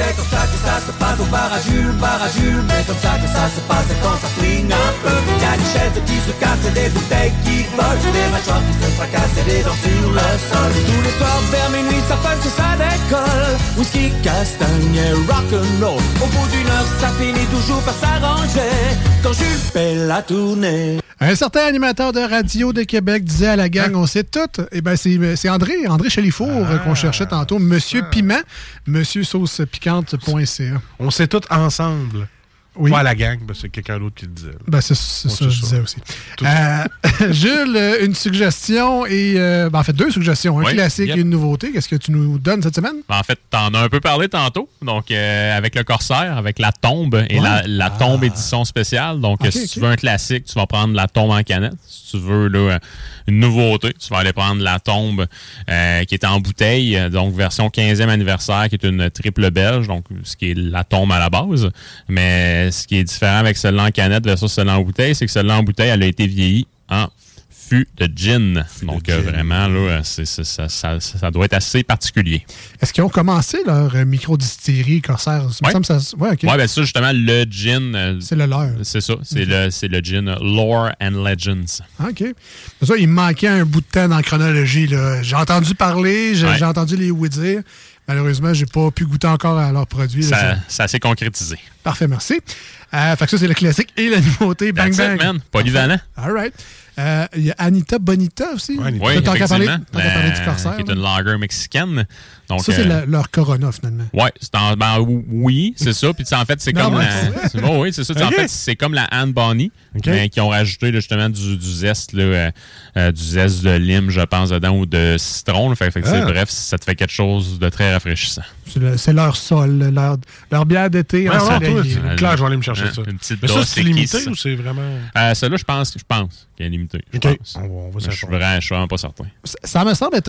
C'est comme ça que ça se passe au bar à Jules, bar à Jules. Mais comme ça que ça se passe quand ça swing un peu. Y a des chaises qui se cassent et des bouteilles qui volent. Des mâchoires qui se fracassent et des dents sur le sol. Tous les soirs vers minuit, ça punch et ça décolle. Whisky, castagne et rock'n'roll. Au bout d'une heure, ça finit toujours par s'arranger. Quand Jules fait la tournée. Un certain animateur de radio de Québec disait à la gang, on sait tout. Eh ben, c'est c'est André, André Chalifour euh, qu'on cherchait tantôt. Monsieur Piment, Monsieur Sauce On sait tout ensemble. Oui. Pas à la gang, parce que c'est quelqu'un d'autre qui le disait. Ben, c'est ça, c'est je ça. disais aussi. Euh, Jules, euh, une suggestion et. euh, ben, en fait, deux suggestions. Un Oui, classique yep. et une nouveauté. Qu'est-ce que tu nous donnes cette semaine? Ben, En fait, t'en as un peu parlé tantôt. Donc, euh, avec le Corsaire, avec la tombe et Ouais. la, la tombe édition spéciale. Donc, si tu veux un classique, tu vas prendre la tombe en canette. Si tu veux là, une nouveauté, tu vas aller prendre la tombe euh, qui est en bouteille. Donc, version 15e anniversaire, qui est une triple belge. Donc, ce qui est la tombe à la base. Mais ce qui est différent avec celle-là en canette versus celle-là en bouteille, c'est que celle-là en bouteille, elle a été vieillie en fût de gin. Donc, vraiment, là, ça, ça- ça doit être assez particulier. Est-ce qu'ils ont commencé leur euh, micro-distillerie Corsair? Il me Ouais. semble que ça- ouais. Ouais, ben ça, justement, le gin. euh, C'est le leur. C'est ça. C'est le, c'est le gin euh, Lore and Legends. OK. Ça, il manquait un bout de temps dans la chronologie. J'ai entendu parler, j'ai Ouais. j'ai entendu les oui dire. Malheureusement, j'ai pas pu goûter encore à leurs produits. Ça, Ça- s'est concrétisé. Parfait, merci. Euh, fait que ça, c'est le classique et la nouveauté. Bang, That's it, bang. man. Polyvalent. All right. Euh, Il y a Anita Bonita aussi. Oui, qu'à parler, effectivement. qu'à parler du La- Corsair. Qui est une lager mexicaine. Donc, ça, c'est euh, leur Corona, finalement. Ouais, c'est en, ben, oui, c'est ça. Puis en fait, c'est comme la, bon, oui, c'est ça. En fait, c'est comme la Anne mais qui ont rajouté là, justement du, du zeste, là, euh, euh, du zeste de lime, je pense, dedans ou de citron. là. Fait, fait que c'est- Ah. bref, ça te fait quelque chose de très rafraîchissant. C'est le- C'est leur sol, leur, leur bière d'été Ouais, c'est- Claire, je vais aller me chercher Hein, ça. Une petite Mais ça, c'est limité ou c'est vraiment. Euh, Celle-là, je pense, je pense qu'elle est limitée. je Ok. pense. On va- on va Mais je suis vraiment, je suis vraiment pas certain. Ça- Ça me semble être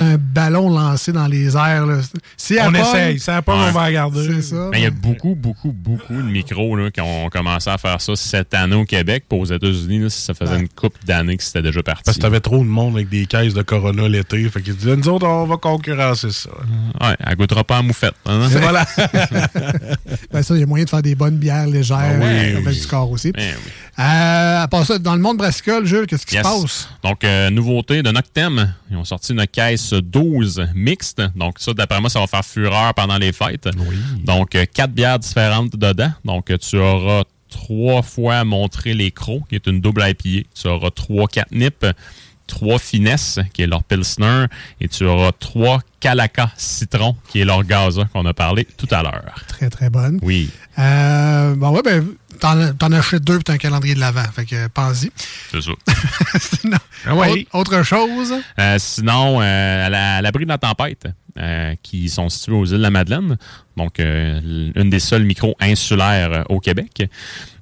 Un ballon lancé dans les airs. là. Si On essaye. Ça pas, on va regarder. C'est ça. Mais il y a beaucoup, beaucoup, beaucoup de micros là, qui ont commencé à faire ça cette année au Québec. Puis aux États-Unis, ça faisait une couple d'années que c'était déjà parti. Parce que t'avais trop de monde avec des caisses de Corona l'été. Fait qu'ils disaient, nous autres, on va concurrencer ça. Ouais, elle goûtera pas à moufette. hein? Voilà. Ben ça, il y a moyen de faire des bonnes bières légères Ah oui, euh, avec oui. du corps aussi. Ben oui. Euh, à part ça, dans le monde brassicole, Jules, qu'est-ce qui Yes. se passe? Donc, euh, nouveauté de Noctem. Ils ont sorti une caisse 12 mixte. Donc, ça, d'après moi, ça va faire fureur pendant les fêtes. Donc, euh, quatre bières différentes dedans. Donc, euh, tu auras trois fois montré les crocs, qui est une double IPA. Tu auras trois catnip, trois finesses, qui est leur pilsner, et tu auras trois Calaca citron, qui est leur gaza qu'on a parlé tout à l'heure. Très, très bonne. Oui. Euh, bon, ouais, ben, t'en, achètes deux puis t'as un calendrier de l'avant. Fait que, pense-y. C'est ça. Sinon, Ah oui. autre, autre chose? Euh, sinon, euh, à la- à l'abri de la tempête, euh, qui sont situés aux îles de la Madeleine, donc euh, une des seules micros insulaires euh, au Québec.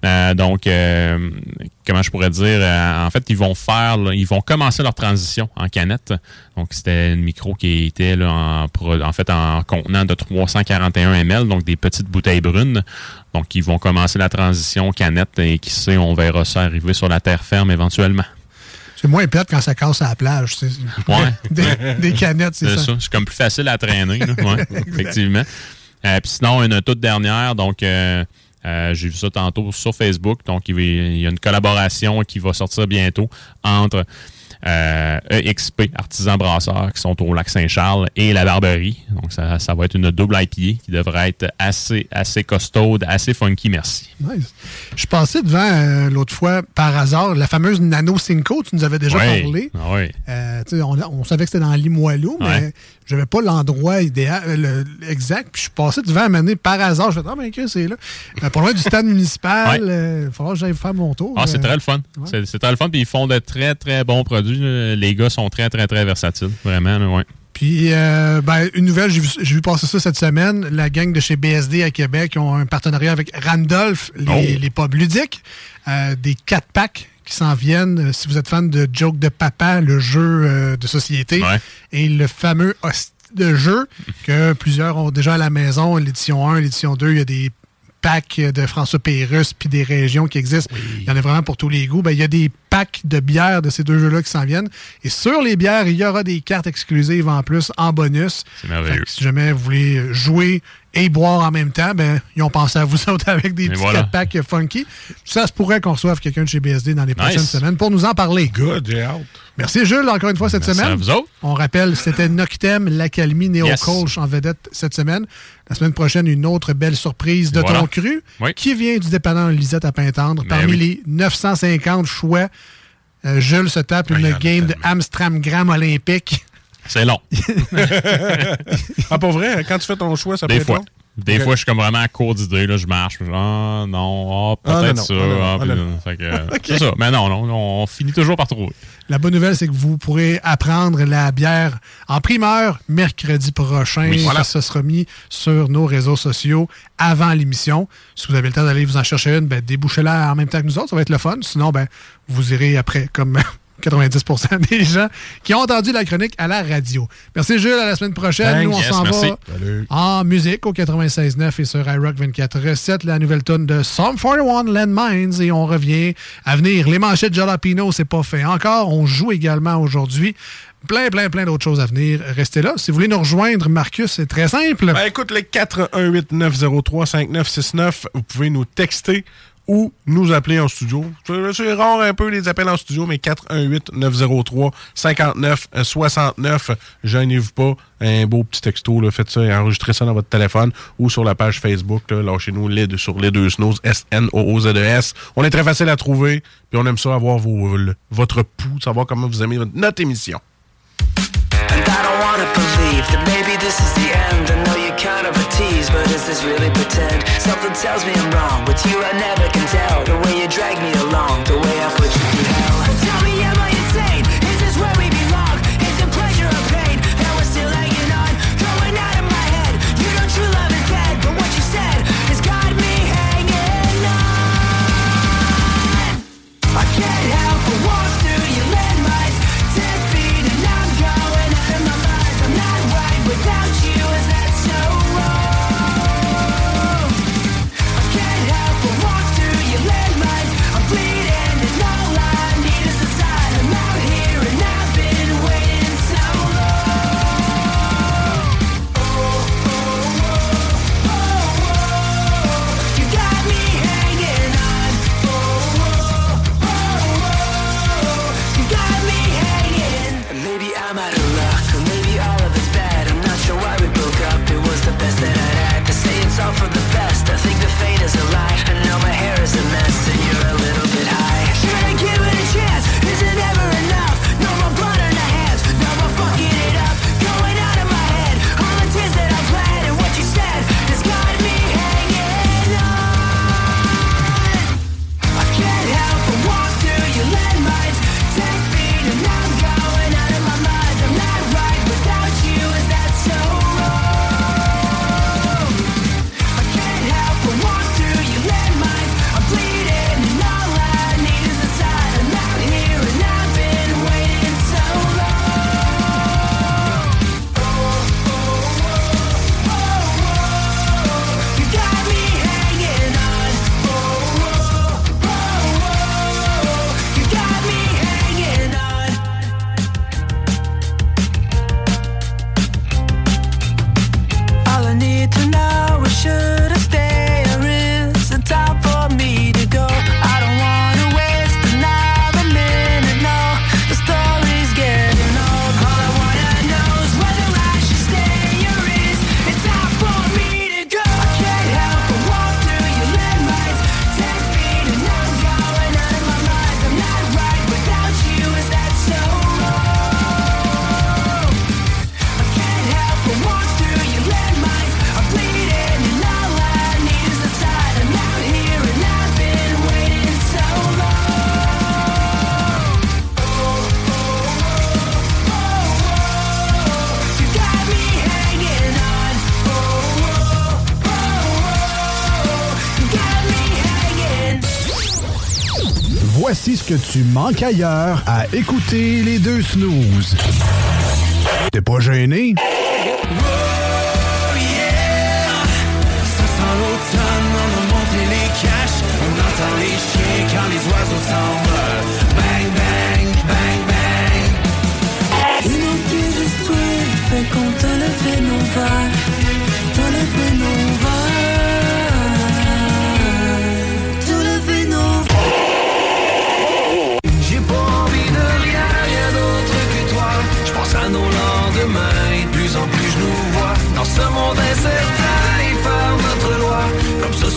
Euh, donc, euh, comment je pourrais dire, en fait, ils vont faire, ils vont commencer leur transition en canette. Donc, c'était une micro qui était là, en, en fait en contenant de 341 ml, donc des petites bouteilles brunes. Donc, ils vont commencer la transition canette et qui sait, on verra ça arriver sur la terre ferme éventuellement. C'est moins plate quand ça casse à la plage. c'est- Ouais. Des, des canettes, c'est C'est ça. ça. C'est comme plus facile à traîner, là. Ouais, effectivement. Euh, Puis sinon, une toute dernière, donc euh, euh, j'ai vu ça tantôt sur Facebook. Donc, il y a une collaboration qui va sortir bientôt entre euh, EXP, Artisan Brasseurs, qui sont au lac Saint-Charles, et la Barberie. Donc, ça, ça va être une double IPA qui devrait être assez, assez costaude, assez funky, merci. Nice. Je passais devant euh, l'autre fois, par hasard, la fameuse Nano Cinco, tu nous avais déjà parlé. Ah oui. Euh, on, on savait que c'était dans Limoilou, mais je n'avais pas l'endroit idéal, le- exact. Puis je suis passé devant à mener par hasard. Je me ah, ben, que c'est là. Pas loin du stade municipal. Il faudra que j'aille faire mon tour. Ah, c'est très le fun. C'est très le fun. Puis ils font de très, très bons produits. Les gars sont très, très, très versatiles. Vraiment. Puis, euh, ben, une nouvelle, j'ai vu, passer ça cette semaine. La gang de chez BSD à Québec ont un partenariat avec Randolph, les, Oh. les pubs ludiques. Euh, des 4 packs qui s'en viennent. Euh, Si vous êtes fan de Joke de Papa, le jeu euh, de société, et le fameux de jeu que plusieurs ont déjà à la maison, l'édition 1, l'édition 2, il y a des packs de François Pérusse puis des régions qui existent. Il y en a vraiment pour tous les goûts. Ben, il y a des packs de bières de ces deux jeux-là qui s'en viennent. Et sur les bières, il y aura des cartes exclusives en plus, en bonus. C'est merveilleux. Si jamais vous voulez jouer et boire en même temps, ben, ils ont pensé à vous autres avec des Et petits voilà. 4 packs funky. Ça se pourrait qu'on reçoive quelqu'un de chez BSD dans les prochaines semaines pour nous en parler. Good, j'ai hâte. Merci Jules, encore une fois cette Merci semaine. à vous autres. On rappelle, c'était Noctem, l'Acalmie Néo Yes. Colch en vedette cette semaine. La semaine prochaine, une autre belle surprise de Voilà. ton cru Oui. qui vient du dépanneur Lisette à Pintendre. Ben Parmi oui. les 950 choix, euh, Jules se tape Ah, une game de Amstramgram olympique. C'est long. ah, pour vrai, quand tu fais ton choix, ça peut Des être fois. long? Des fois, je suis comme vraiment à court d'idées. Là, je marche. je- Ah, non. Ah, Ah, peut-être non, ça. non, non, ah, Ok. C'est ça. Mais non, non, on finit toujours par trouver. La bonne nouvelle, c'est que vous pourrez apprendre la bière en primeur mercredi prochain. Oui, voilà. Ça sera mis sur nos réseaux sociaux avant l'émission. Si vous avez le temps d'aller vous en chercher une, ben, débouchez-la en même temps que nous autres. Ça va être le fun. Sinon, ben, vous irez après, comme 90% des gens qui ont entendu la chronique à la radio. Merci Jules, à la semaine prochaine. Thanks. Nous, on Yes, s'en merci. va Salut. en musique au 96.9 et sur iRock 24.7, la nouvelle tonne de Psalm 41 Landmines et on revient à venir. Les manchettes Jalapino, c'est pas fait encore. On joue également aujourd'hui. Plein, plein, plein d'autres choses à venir. Restez là. Si vous voulez nous rejoindre, Marcus, c'est très simple. Ben, écoute, le 418-903-5969, vous pouvez nous texter ou nous appeler en studio. C'est rare un peu les appels en studio, mais 418-903-5969. Gênez-vous pas. Un beau petit texto, là, faites ça et enregistrez ça dans votre téléphone ou sur la page Facebook. Lâchez-nous les deux, sur les deux snows, S-N-O-O-Z-E-S. E On est très facile à trouver, puis on aime ça avoir vos, le- votre pouls, savoir comment vous aimez notre émission. But is this really pretend? Something tells me I'm wrong. With you, I never can tell. The way you drag me along, the way I put you through tu manques ailleurs à écouter les deux snooze. T'es pas gêné? Oh yeah! Ça sent l'automne, on a monté les caches. On entend les chiens quand les oiseaux s'envolent. Bang, bang, bang, bang! Il manque juste toi, fait qu'on te le fait non pas.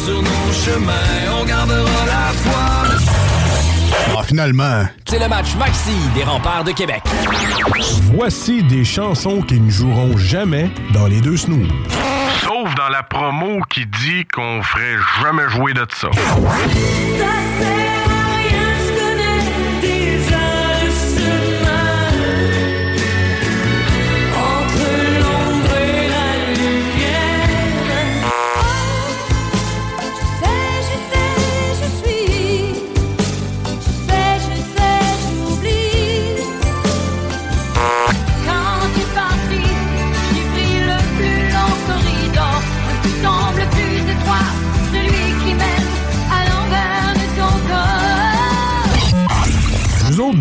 sur nos chemins, on gardera la foi. Ah, finalement. C'est le match maxi des remparts de Québec. Voici des chansons qui ne joueront jamais dans les deux snooze. Sauf dans la promo qui dit qu'on ferait jamais jouer de ça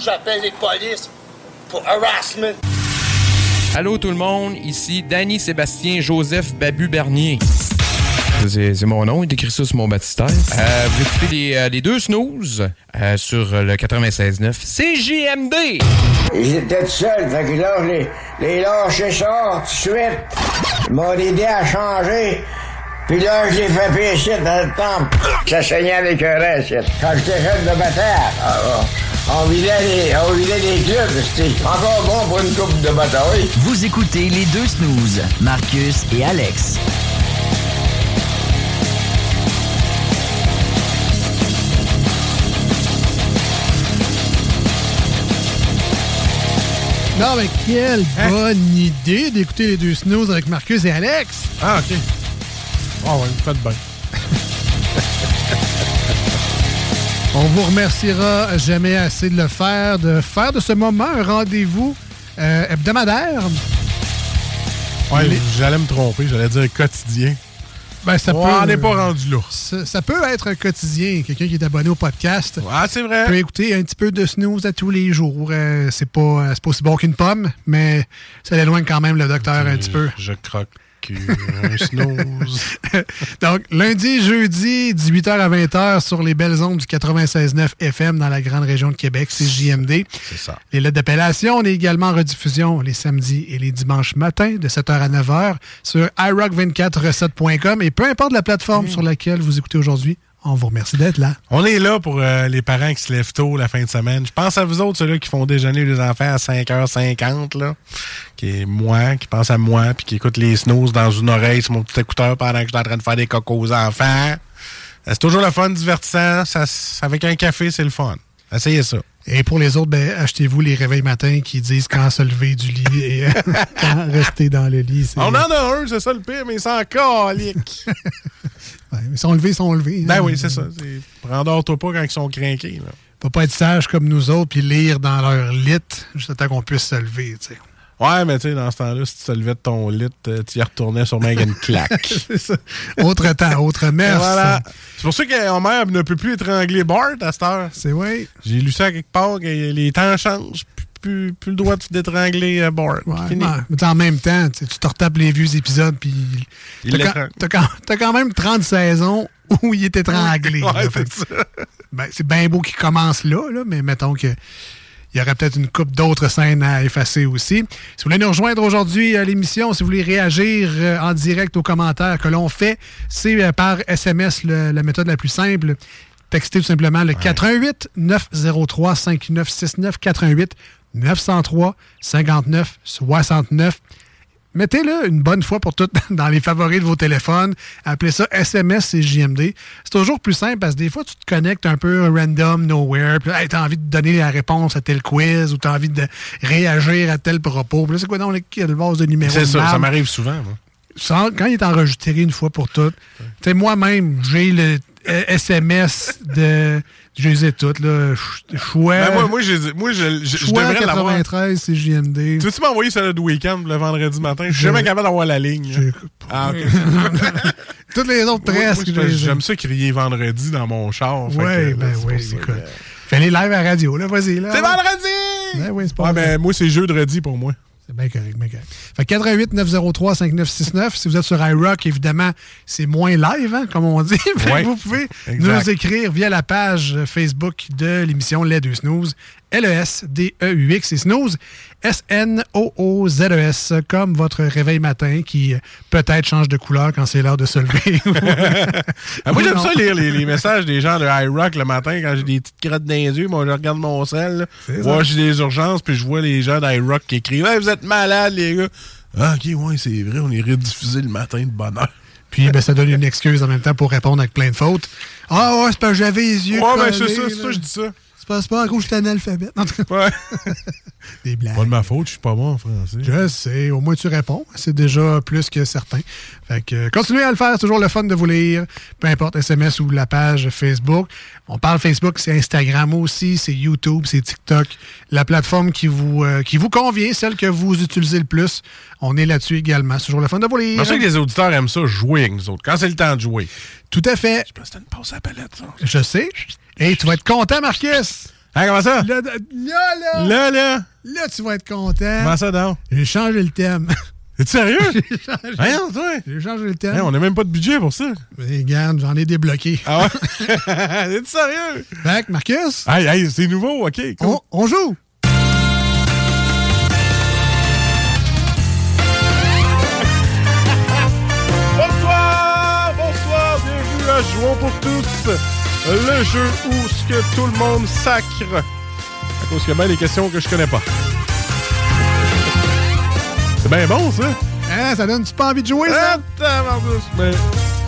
j'appelle les polices pour harassment. Allô tout le monde, ici Danny Sébastien Joseph Babu Bernier. C'est mon nom, il écrit ça sur mon baptistère. Euh, vous écoutez les, euh, les deux snooze euh, sur le 96.9 CJMD. Ils étaient seuls, fait que là, les, les lâchés sortent tout de suite. Ils m'ont aidé à changer. Puis là, je l'ai fait pécher dans le temple. Ça saignait avec un reste. Quand j'étais jeune de bataille. Alors... Ah, on vidait les, on vidait les clubs. C'était encore bon pour une coupe de bataille. Vous écoutez les deux snooze, Marcus et Alex. Non, mais quelle bonne idée d'écouter les deux snooze avec Marcus et Alex. Ah, OK. Ah ouais, vous faites bien. On vous remerciera jamais assez de le faire, de faire de ce moment un rendez-vous euh, hebdomadaire. Ouais, Les- j'allais me tromper, j'allais dire quotidien. Ben, ça Ouais, peut, on n'est pas rendu là. Ça, ça peut être un quotidien. Quelqu'un qui est abonné au podcast Ah, c'est vrai. peut écouter un petit peu de snooze à tous les jours. Euh, c'est pas, pas aussi bon qu'une pomme, mais ça éloigne quand même le docteur un petit peu. Je croque un snooze. Donc, lundi, jeudi, 18h à 20h sur les belles ondes du 96.9 FM dans la grande région de Québec, c'est JMD. C'est ça. Les lettres d'appellation, on est également en rediffusion les samedis et les dimanches matins de 7h à 9h sur iRock24recette.com et peu importe la plateforme sur laquelle vous écoutez aujourd'hui, on vous remercie d'être là. On est là pour euh, les parents qui se lèvent tôt la fin de semaine. Je pense à vous autres, ceux-là qui font déjeuner les enfants à 5h50, là. Qui est moi, qui pense à moi, puis qui écoute les snooze dans une oreille sur mon petit écouteur pendant que je suis en train de faire des cocos aux enfants. Euh, C'est toujours le fun, divertissant. Ça, avec un café, c'est le fun. Essayez ça. Et pour les autres, ben, achetez-vous les réveils matins qui disent quand se lever du lit et euh, quand rester dans le lit. On en a un, c'est ça le pire, mais c'est encore calique. Ouais, ils sont levés, ils sont levés. ben hein. oui, c'est ça. c'est- Rendors-toi pas quand ils sont craqués. Là. Faut pas être sage comme nous autres puis lire dans leur lit jusqu'à qu'on puisse se lever, tu sais. Ouais, mais tu sais, dans ce temps-là, si tu te levais de ton lit, euh, tu y retournais sûrement avec une claque. C'est ça. Autre temps, autre messe. voilà. C'est pour ça mère ne peut plus étrangler Bart à cette heure. C'est vrai. J'ai lu ça à quelque part, que les temps changent. Plus, plus, le droit de d'étrangler euh, Bart. Ouais, Fini. mais en même temps, tu te retapes les vieux épisodes, puis Il t'as quand, quand- quand même 30 saisons où il est étranglé. Ouais, c'est ben, bien beau qu'il commence là, là, mais mettons que il y aurait peut-être une coupe d'autres scènes à effacer aussi. Si vous voulez nous rejoindre aujourd'hui à l'émission, si vous voulez réagir euh, en direct aux commentaires que l'on fait, c'est euh, par SMS le- la méthode la plus simple. Textez tout simplement le 88 903 5969 88 903 59 69. Mettez-le une bonne fois pour toutes dans les favoris de vos téléphones. Appelez ça SMS et JMD. C'est toujours plus simple parce que des fois, tu te connectes un peu random, nowhere. Puis, hey, t'as envie de donner la réponse à tel quiz ou t'as envie de réagir à tel propos. Puis là, c'est quoi dans le, le vase de numéro C'est ça, ça m'arrive souvent. moi. Sans- quand il est enregistré une fois pour toutes, tu sais, moi-même, j'ai le euh, SMS de. Je les ai toutes, là. Ch- Chouette. Ben, moi, moi, j'ai- moi, je, je, je devrais l'avoir. 93, c'est JMD. Tu veux-tu m'envoyer ça le week-end le vendredi matin? Je suis jamais capable d'avoir la ligne. Ah, ok. Toutes les autres presque. je- je les ai. J'aime ça crier vendredi dans mon char. Ouais, ben c'est oui, ça écoute. que- Fais-les live à la radio, là, vas-y. là. C'est vendredi! Ben oui, c'est pas Ouais, mais moi, c'est jeudi pour moi. C'est bien correct, bien correct. Fait que 88 903 5969. Si vous êtes sur iRock, évidemment, c'est moins live, hein, comme on dit. Ouais. vous pouvez Exact. nous écrire via la page Facebook de l'émission Les Deux Snooze. L-E-S-D-E-U-X et Snooze. S-N-O-O-Z-E-S. Comme votre réveil matin qui euh, peut-être change de couleur quand c'est l'heure de se lever. Ah, moi, j'aime ça lire les, les messages des gens de iRock le matin quand j'ai des petites crottes dans les yeux. Moi, je regarde mon sel, si j'ai des urgences, puis je vois les gens d'iRock qui écrivent Hey, Vous êtes malades, les gars. Ah, ok, ouais, c'est vrai, on est rediffusé le matin de bonne heure. Puis ben, ça donne une excuse en même temps pour répondre avec plein de fautes. Ah ouais, c'est parce que j'avais les yeux Ouais, ben, c'est ça, c'est ça, je dis ça. C'est pas, à cause que j'étais analphabète. En tout cas, Ouais. des blagues. Pas de ma faute, je suis pas bon en français. Je sais, au moins tu réponds. C'est déjà plus que certain. Fait que euh, continuez à le faire, c'est toujours le fun de vous lire. Peu importe SMS ou la page Facebook. On parle Facebook, c'est Instagram aussi, c'est YouTube, c'est TikTok. La plateforme qui vous, euh, qui vous convient, celle que vous utilisez le plus. On est là-dessus également. C'est toujours le fun de vous lire. C'est pour ça que les auditeurs aiment ça, jouer avec nous autres. Quand c'est le temps de jouer. Tout à fait. Je pense que une pause à la palette, ça. Je sais. Et tu vas être content, Marcus. Hein, comment ça? Là, là, là, Là, là. tu vas être content. Comment ça, donc? J'ai changé le thème. T'es sérieux? J'ai changé, Voyons, toi. j'ai changé le thème. Hey, on n'a même pas de budget pour ça. Mais regarde, j'en ai débloqué. Ah ouais? T'es sérieux? Fait que, Marcus, Hey, hey, c'est nouveau, OK. cool. on, on joue. Bonsoir, bonsoir, bienvenue à Jouons pour tous, le jeu où ce que tout le monde sacre. À cause qu'il y a bien des questions que je connais pas. C'est bien bon, ça. Hein, ça donne-tu pas envie de jouer, ça? Ah, tabarnouche. Mais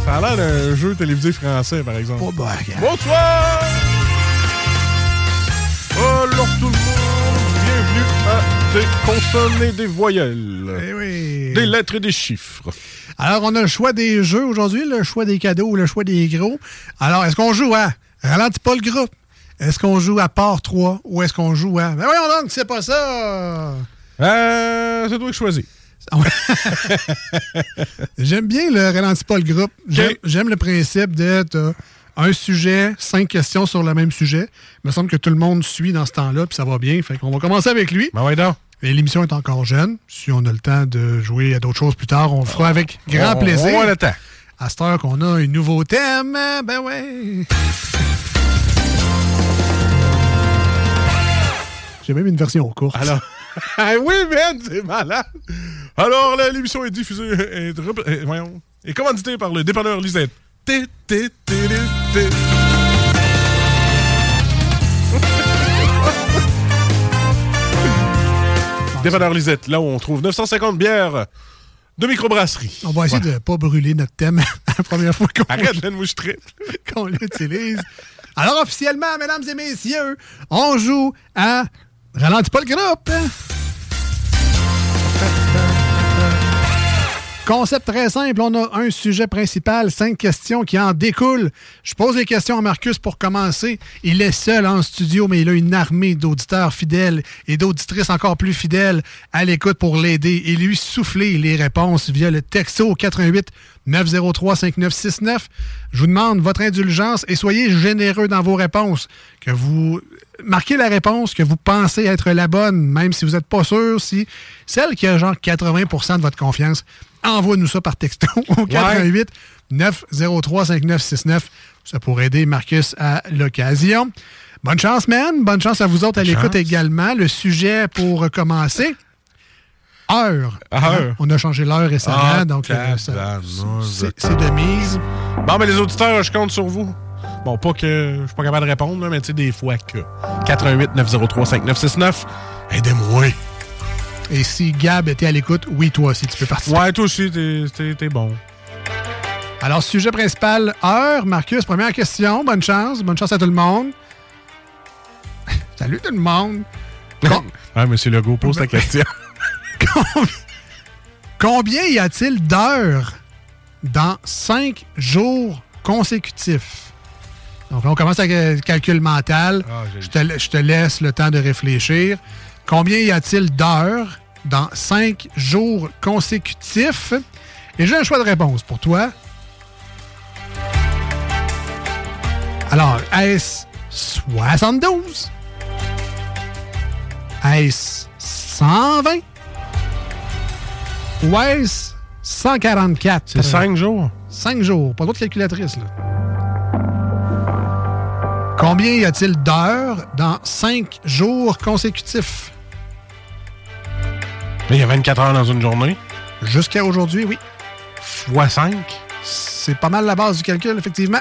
ça a l'air d'un jeu télévisé français, par exemple. Oh, bah. Bonsoir! Alors tout le monde, bienvenue à des consonnes et des voyelles. Eh oui. Des lettres et des chiffres. Alors, on a le choix des jeux aujourd'hui, le choix des cadeaux ou le choix des gros. Alors, est-ce qu'on joue à Ralentis pas le groupe? Est-ce qu'on joue à part 3 ou est-ce qu'on joue à. Ben voyons donc, c'est pas ça! Euh, c'est toi qui choisis. J'aime bien le ralentis pas le groupe. J'aime le principe t'as un sujet, cinq questions sur le même sujet. Il me semble que tout le monde suit dans ce temps-là, puis ça va bien. Fait qu'on va commencer avec lui. Ben ouais, donc. L'émission est encore jeune. Si on a le temps de jouer à d'autres choses plus tard, on le fera avec grand On- plaisir. on a le temps. À cette heure qu'on a un nouveau thème, ben ouais. J'ai même une version courte. Alors, Ah oui, man, c'est malade. Alors, là, l'émission est diffusée et, et, voyons, commanditée par le dépanneur Lisette. Dépanneur Lisette, là où on trouve 950 bières de microbrasserie. On va essayer de ne pas brûler notre thème la première fois qu'on Arrête, qu'on l'utilise. Alors, officiellement, mesdames et messieurs, on joue à Ralentis pas le groupe. Concept très simple. On a un sujet principal, cinq questions qui en découlent. Je pose les questions à Marcus pour commencer. Il est seul en studio, mais il a une armée d'auditeurs fidèles et d'auditrices encore plus fidèles à l'écoute pour l'aider et lui souffler les réponses via le texto 88 903 5969. Je vous demande votre indulgence et soyez généreux dans vos réponses. Que vous marquez la réponse que vous pensez être la bonne, même si vous n'êtes pas sûr, si celle qui a genre 80% de votre confiance, envoie-nous ça par texto au 88 903 5969. Ça pourrait aider Marcus à l'occasion. Bonne chance, man. Bonne chance à vous autres à l'écoute également. Le sujet pour commencer. Heure. Heure. On a changé l'heure récemment, Ah, donc euh, c'est c'est de mise. Bon, mais les auditeurs, je compte sur vous. Bon, pas que je suis pas capable de répondre, là, mais tu sais, des fois que. 88 903 5969. Aidez-moi. Et si Gab était à l'écoute, oui, toi aussi, tu peux participer. Ouais, toi aussi, t'es- bon. Alors, sujet principal, heure. Marcus, première question. Bonne chance. Bonne chance à tout le monde. Salut tout le monde. Com- Ouais, monsieur Legault, pose ta question. Combien y a-t-il d'heures dans cinq jours consécutifs? Donc, là, on commence avec le calcul mental. Ah, te, je te laisse le temps de réfléchir. Combien y a-t-il d'heures dans cinq jours consécutifs? Et j'ai un choix de réponse pour toi. Alors, est-ce 72? Est-ce 120? Ou est-ce 144? C'est cinq jours. 5 jours. Pas d'autre calculatrice, là. Combien y a-t-il d'heures dans 5 jours consécutifs? Il y a 24 heures dans une journée. Jusqu'à aujourd'hui, oui. Fois 5. C'est pas mal la base du calcul, effectivement.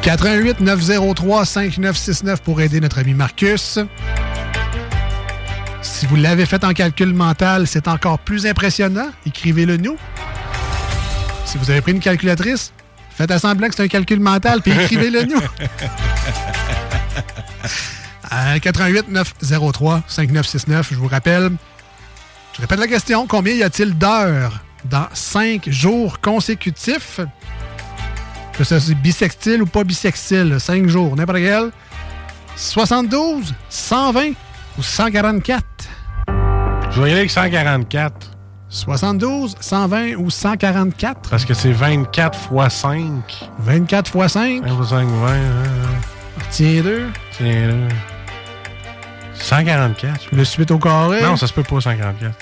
88 903 5969 pour aider notre ami Marcus. Si vous l'avez fait en calcul mental, c'est encore plus impressionnant. Écrivez-le nous. Si vous avez pris une calculatrice, faites semblant que c'est un calcul mental, puis écrivez-le nous. À 88 903 5969, je vous rappelle. Je répète la question. Combien y a-t-il d'heures dans 5 jours consécutifs? Que ce soit bisextile ou pas bisextile, 5 jours, n'importe quel. 72, 120 ou 144? Je vais y aller avec 144. 72, 120 ou 144? Parce que c'est 24 fois 5. 24 fois 5? 24 fois 5, 20. hein, hein. Tiens deux. Tiens là. 144. Le suite au carré? Non, ça se peut pas, 144.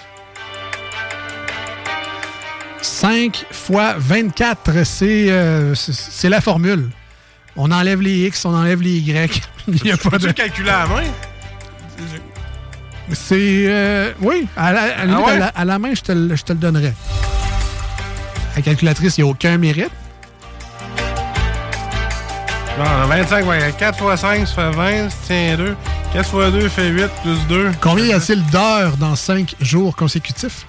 5 fois 24, c'est euh, c'est- la formule. On enlève les X, on enlève les Y. Il y a pas de... le calculer à la main? C'est. euh, oui, à la, à la Ah ouais? à la- à la main, je te, le- je te le donnerais. La calculatrice, il n'y a aucun mérite. Non, 25, ouais, 4 x 5, ça fait 20, ça tient 2. 4 x 2 fait 8, plus 2. Combien y a-t-il d'heures dans 5 jours consécutifs?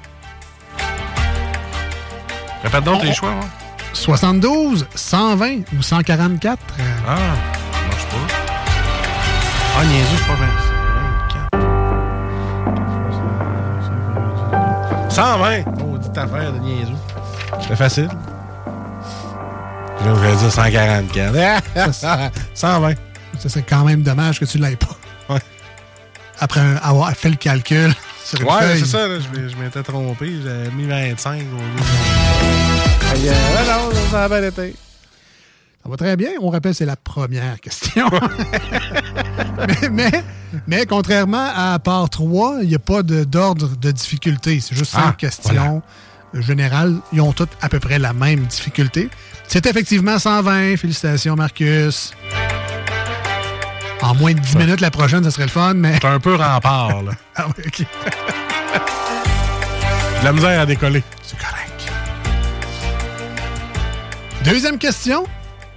Répète donc les choix, ouais. 72, 120 ou 144? euh, Ah, ça marche pas. Ah, niaiseux, c'est pas 24. 120! Oh, dit affaire de niaiseux. C'est facile. Là, je vais dire 144. 120. Ça serait quand même dommage que tu ne l'aies pas. Après un- avoir fait le calcul sur une Ouais, c'est ça, là, je m'étais trompé. J'avais mis 25 au lieu de- Fait que, euh, non, ça a bien été. Ça va très bien. On rappelle, c'est la première question. mais, mais, mais contrairement à part 3, il n'y a pas d'ordre de, difficulté. C'est juste cinq Ah, questions générales. Ils ont toutes à peu près la même difficulté. C'est effectivement 120. Félicitations, Marcus. En moins de 10 minutes, la prochaine, ça serait le fun, mais... C'est un peu rempart, là. ah oui, OK. La misère à décoller. C'est correct. Deuxième question.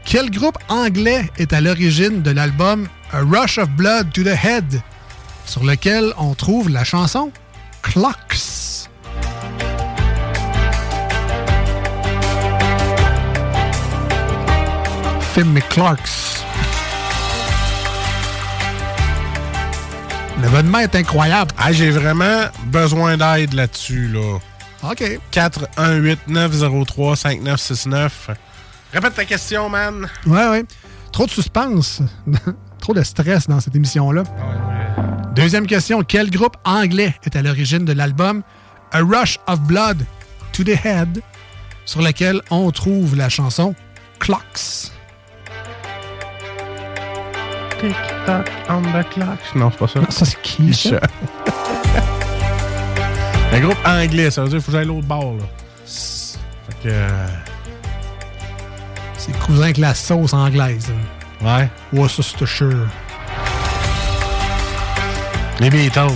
Quel groupe anglais est à l'origine de l'album A Rush of Blood to the Head, sur lequel on trouve la chanson Clocks? Finn McClarks. L'événement est incroyable. Ah, j'ai vraiment besoin d'aide là-dessus, là. OK. 418-903-5969. Répète ta question, man. Ouais, ouais. Trop de suspense. Trop de stress dans cette émission-là. Deuxième question. Quel groupe anglais est à l'origine de l'album A Rush of Blood to the Head, sur lequel on trouve la chanson Clocks? Tick-tock on the clock. Non, c'est pas ça. Non, ça, c'est qui, ça? Un groupe anglais, ça veut dire qu'il faut que j'aille l'autre bord, là. Fait que... euh, C'est cousin avec la sauce anglaise. Ouais. Worcestershire. Les Beatles.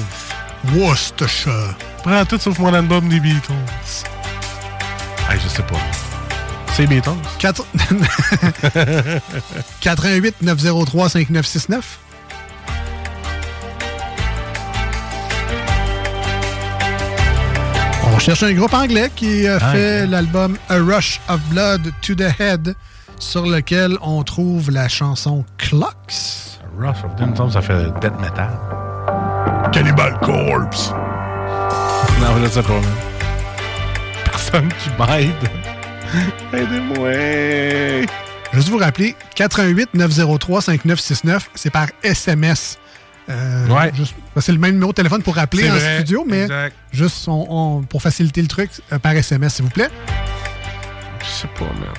Worcestershire. Prends tout sauf mon album des Beatles. Hey, je sais pas. C'est Beatles. 4... 88 903 5969. On cherche un groupe anglais qui a Ah, fait l'album A Rush of Blood to the Head, sur lequel on trouve la chanson Clocks. Rush of Doom, ça fait death metal. Cannibal Corpse. Non, je sais pas, man. Personne qui m'aide. Aidez-moi. Juste vous rappeler, 88 903 5969, c'est par SMS. Euh, Ouais. c'est le même numéro de téléphone pour rappeler C'est en vrai, studio, mais exact. juste on- on- pour faciliter le truc, euh, par SMS, s'il vous plaît. Je sais pas, man.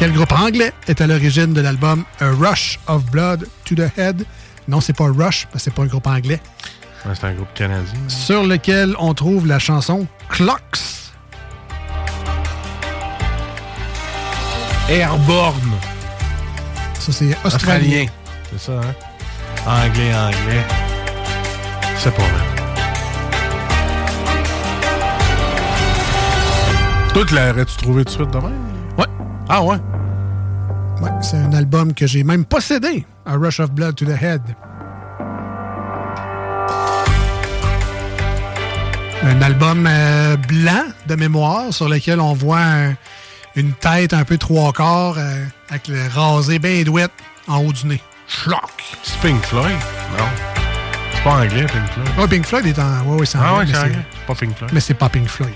Quel groupe anglais est à l'origine de l'album A Rush of Blood to the Head? Non, c'est pas Rush, parce que c'est pas un groupe anglais. Ouais, c'est un groupe canadien. Sur lequel on trouve la chanson Clocks. Airborne. Ça, c'est australien. C'est ça, hein? Anglais, anglais. Sais pas, man. Toi, tu l'aurais-tu trouvé tout de suite demain? Ouais. Ah ouais? Ouais, c'est un album que j'ai même possédé, A Rush of Blood to the Head. Un album euh, blanc de mémoire sur lequel on voit un- une tête un peu trois quarts euh, avec le rasé bien douette en haut du nez. Schlock! C'est Pink Floyd? Non? C'est pas anglais, Pink Floyd. Ouais, Pink Floyd est en. Ouais, ouais, c'est Ah anglais, ouais, mais c'est anglais. C'est pas Pink Floyd. Mais c'est pas Pink Floyd.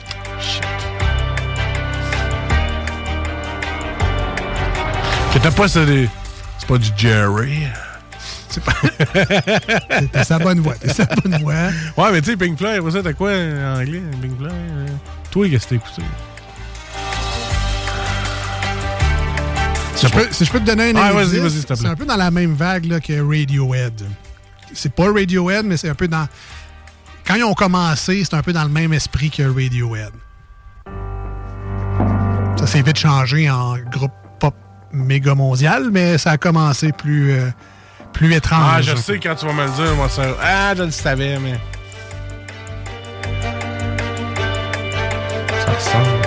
J'étais pas c'est des... C'est pas du Jerry. C'est pas. T'as sa bonne voix. T'as sa bonne voix. Ouais, mais tu sais, Pink Floyd, ça, t'as quoi en anglais, Pink Floyd? euh? Toi, qu'est-ce que t'as écouté? Si je, peux, si je peux te donner un Ah, te plaît. c'est un peu dans la même vague là, que Radiohead. c'est pas Radiohead, mais c'est un peu dans. Quand ils ont commencé, c'est un peu dans le même esprit que Radiohead. Ça s'est vite changé en groupe méga mondial, mais ça a commencé plus, euh, plus étrange. Ah, je sais quand tu vas me le dire, moi, ça. Ah, je le savais, mais. Ça ressemble.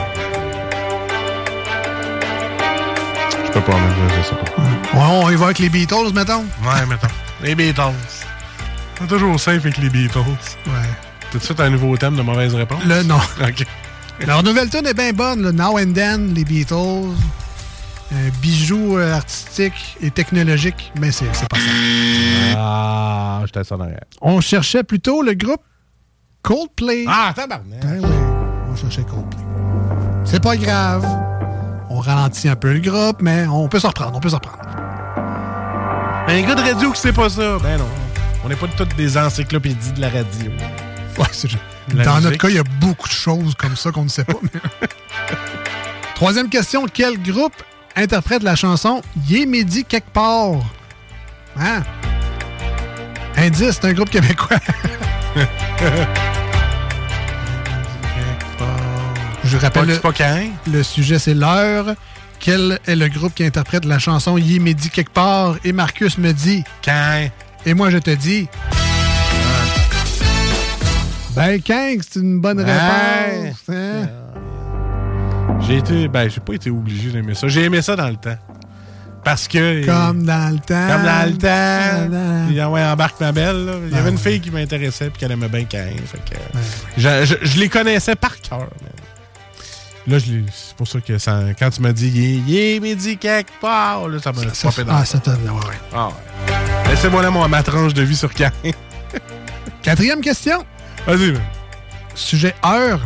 Je peux pas me le dire, je sais pas. Ouais, on y va avec les Beatles, mettons. Ouais, mettons. Les Beatles. C'est toujours safe avec les Beatles. Ouais. Tout de suite un nouveau thème de mauvaise réponse? Le non. OK. Leur nouvelle tune est bien bonne, le Now and Then, les Beatles. Un bijou euh, artistique et technologique, mais c'est c'est pas ça. Ah, j'étais ça en. On cherchait plutôt le groupe Coldplay. Ah, tabarnak. Ben oui, on cherchait Coldplay. C'est pas grave. On ralentit un peu le groupe, mais on peut s'en reprendre, on peut s'en reprendre. Un gars de radio qui sait pas ça. Ben non. On n'est pas toutes des encyclopédies de la radio. Ouais, c'est Dans notre cas, il y a beaucoup de choses comme ça qu'on ne sait pas. mais- Troisième question. Quel groupe interprète la chanson Yé Midi quelque part? Hein? Indice, c'est un groupe québécois. Je rappelle le, pas le sujet, c'est l'heure. Quel est le groupe qui interprète la chanson Yé Midi quelque part? Et Marcus me dit Caïn. Et moi, je te dis Ben, King, c'est une bonne Ouais. réponse. hein? J'ai été. Ben, j'ai pas été obligé d'aimer ça. J'ai aimé ça dans le temps. Parce que. Comme dans le temps. Comme dans le temps. Dans- Puis, ouais, embarque ma belle. là. Il y avait une fille qui m'intéressait puis qu'elle aimait bien Caïn. Fait que. Je, je- je les connaissais par cœur. Là, c'est pour ça que ça- quand tu m'as dit est midi quelque part, là, ça m'a Ça- popé dans ah, ça t'a. Ouais, ouais. Ah ouais. Laissez-moi là mon, ma tranche de vie sur Caïn. Quatrième question. Vas-y. Sujet heure.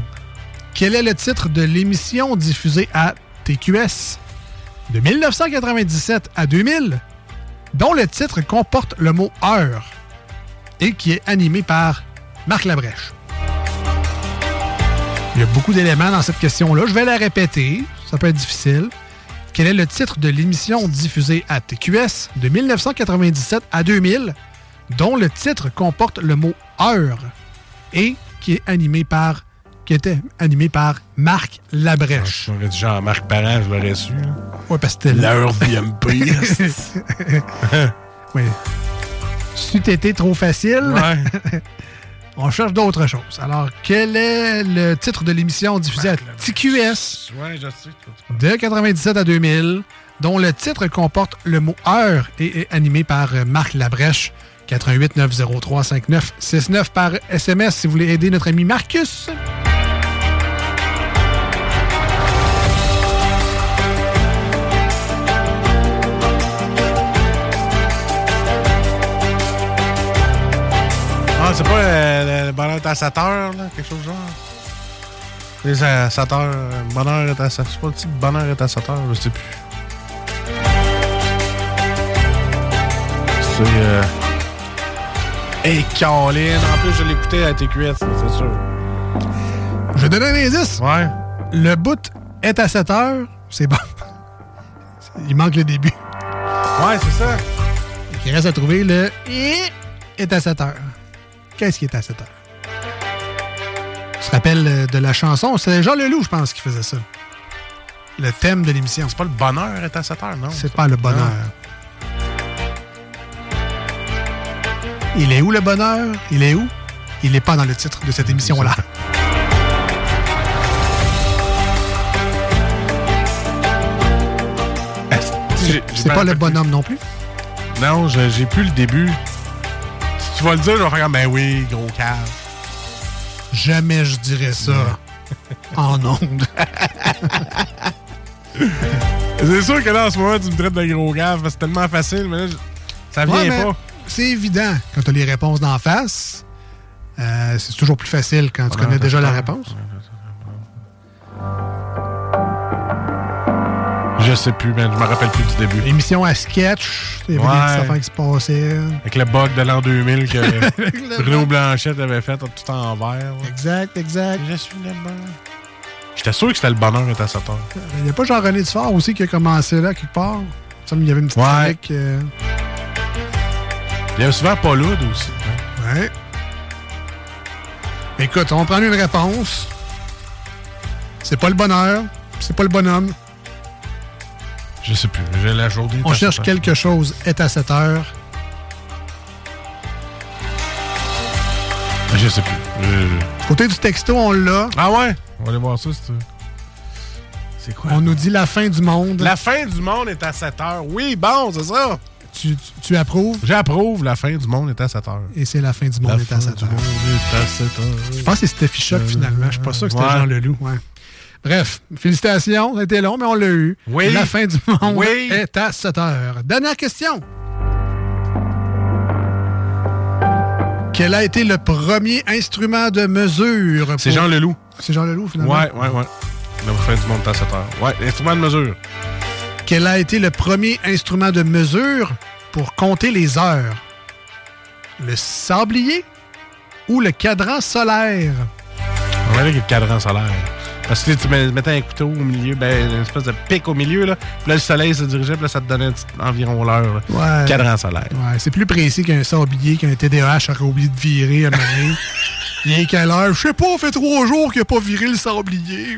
Quel est le titre de l'émission diffusée à TQS de 1997 à 2000, dont le titre comporte le mot heure et qui est animé par Marc Labrèche? Il y a beaucoup d'éléments dans cette question-là. Je vais la répéter. Ça peut être difficile. Quel est le titre de l'émission diffusée à TQS de 1997 à 2000, dont le titre comporte le mot heure et qui est animé par qui était animé par Marc Labrèche. J'aurais dit Jean-Marc Parent, je l'aurais su. Ouais, parce que c'était L'heure BMP. oui. Si été trop facile, Ouais. on cherche d'autres choses. Alors, quel est le titre de l'émission diffusée à TQS Ouais, je sais. de 97 à 2000, dont le titre comporte le mot heure et est animé par euh, Marc Labrèche, 88 903 5969 par SMS si vous voulez aider notre ami Marcus. C'est pas euh, le bonheur est à 7 heures, là, quelque chose du genre. Les à 7 heures, bonheur est à 7 C'est pas le titre bonheur est à 7 heures, je sais plus. C'est. Euh... Hey, Caroline, en plus, je l'écoutais à TQS, c'est sûr. Je vais donner un indice. Ouais. Le bout est à 7 heures, c'est bon. Il manque le début. Ouais, c'est ça. Il reste à trouver le est à 7 heures. Qu'est-ce qui est à 7 heures? Tu te rappelles euh, de la chanson? C'est Jean Leloup, je pense, qui faisait ça. Le thème de l'émission. C'est pas le bonheur est à 7 heures, non? C'est pas le bonheur. Il est où le bonheur? Il est où? Il n'est pas dans le titre de cette émission-là. C'est pas le bonhomme non plus? Non, j'ai plus le début. Tu vas le dire, je vais faire comme, ben oui, gros cave. Jamais je dirais ça en ondes. C'est sûr que là, en ce moment, tu me traites de gros cave, parce que c'est tellement facile, mais là, je- ça vient Ouais, mais pas. C'est évident. Quand tu as les réponses d'en face, euh, c'est toujours plus facile quand tu Ouais, connais déjà la réponse. Je sais plus, man, je me rappelle plus du début. Émission à sketch, il y avait Ouais. des petites affaires qui se passaient. Avec le bug de l'an 2000 que Bruno Blanchette avait fait tout en vert. Exact, exact. Je suis le. J'étais sûr que c'était le bonheur est à 7 heures. Il n'y a pas Jean-René Dufort aussi qui a commencé là, quelque part? Il y avait une petite Ouais. euh, Il y a souvent lourd aussi. Ouais. Écoute, on va prendre une réponse. C'est pas le bonheur. C'est pas le bonhomme. Je sais plus. J'ai la journée. On cherche quelque chose est à cette heure. Je sais plus. Côté du texto, on l'a. Ah ouais? On va aller voir ça. C'est, c'est quoi? On nous dit la fin du monde. La fin du monde est à 7 heures. Oui, bon, c'est ça. Tu, tu- tu approuves? J'approuve. La fin du monde est à 7 heures. Et c'est la fin du monde La est à fin cette du heure. monde est à 7 heures. Je pense que c'est Steffi Choc finalement. Je suis pas sûr que c'était Ouais. Jean Leloup. Ouais. Bref, félicitations. Été long, mais on l'a eu. Oui. La fin du monde Oui. est à 7 heures. Dernière question. Quel a été le premier instrument de mesure? C'est pour- Jean Leloup. C'est Jean Leloup, finalement? Ouais, ouais, ouais. La fin du monde est à 7 heures. Ouais, instrument de mesure. Quel a été le premier instrument de mesure pour compter les heures? Le sablier ou le cadran solaire? On va avec le cadran solaire. Parce que tu mettais un couteau au milieu, ben, une espèce de pic au milieu, là. Puis là, le soleil se dirigeait, puis là, ça te donnait environ l'heure. Ouais. Cadran solaire. Ouais, c'est plus précis qu'un sablier, qu'un TDAH aurait oublié de virer à un moment. Il est quelle heure? Je sais pas, fait trois jours qu'il n'a pas viré le sablier.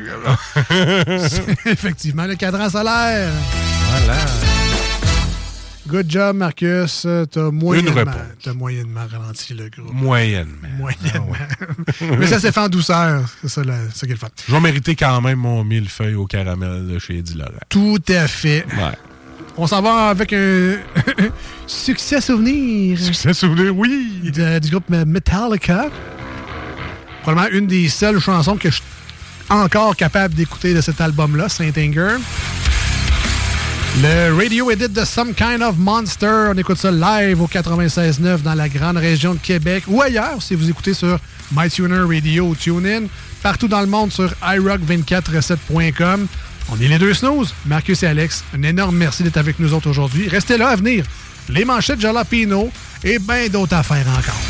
Effectivement, le cadran solaire. Voilà. Good job, Marcus. T'as moyennement, t'as moyennement ralenti le groupe. Moyennement. Moyennement. Mais ça s'est fait en douceur. C'est ça, c'est ça qui est le fun. Je vais mériter quand même mon millefeuille au caramel de chez Eddie Laurent. Tout à fait. Ouais. On s'en va avec un succès souvenir. Succès souvenir, oui. De- du groupe Metallica. Probablement une des seules chansons que je suis encore capable d'écouter de cet album-là, Saint Anger. Le radio edit de Some Kind of Monster. On écoute ça live au 96.9 dans la grande région de Québec ou ailleurs si vous écoutez sur MyTuner Radio ou TuneIn. Partout dans le monde sur iRock247.com. On est les deux snooze, Marcus et Alex. Un énorme merci d'être avec nous autres aujourd'hui. Restez là à venir. Les manchettes Jalapino et bien d'autres affaires encore.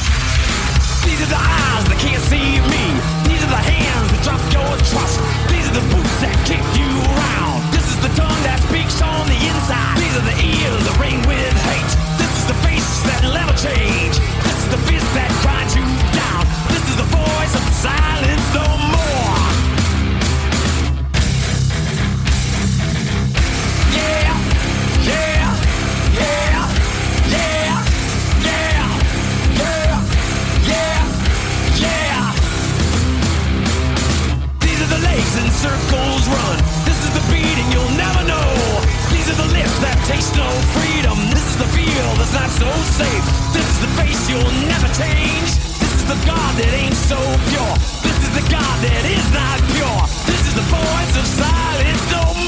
Taste no freedom. This is the feel that's not so safe. This is the face you'll never change. This is the God that ain't so pure. This is the God that is not pure. This is the voice of silence no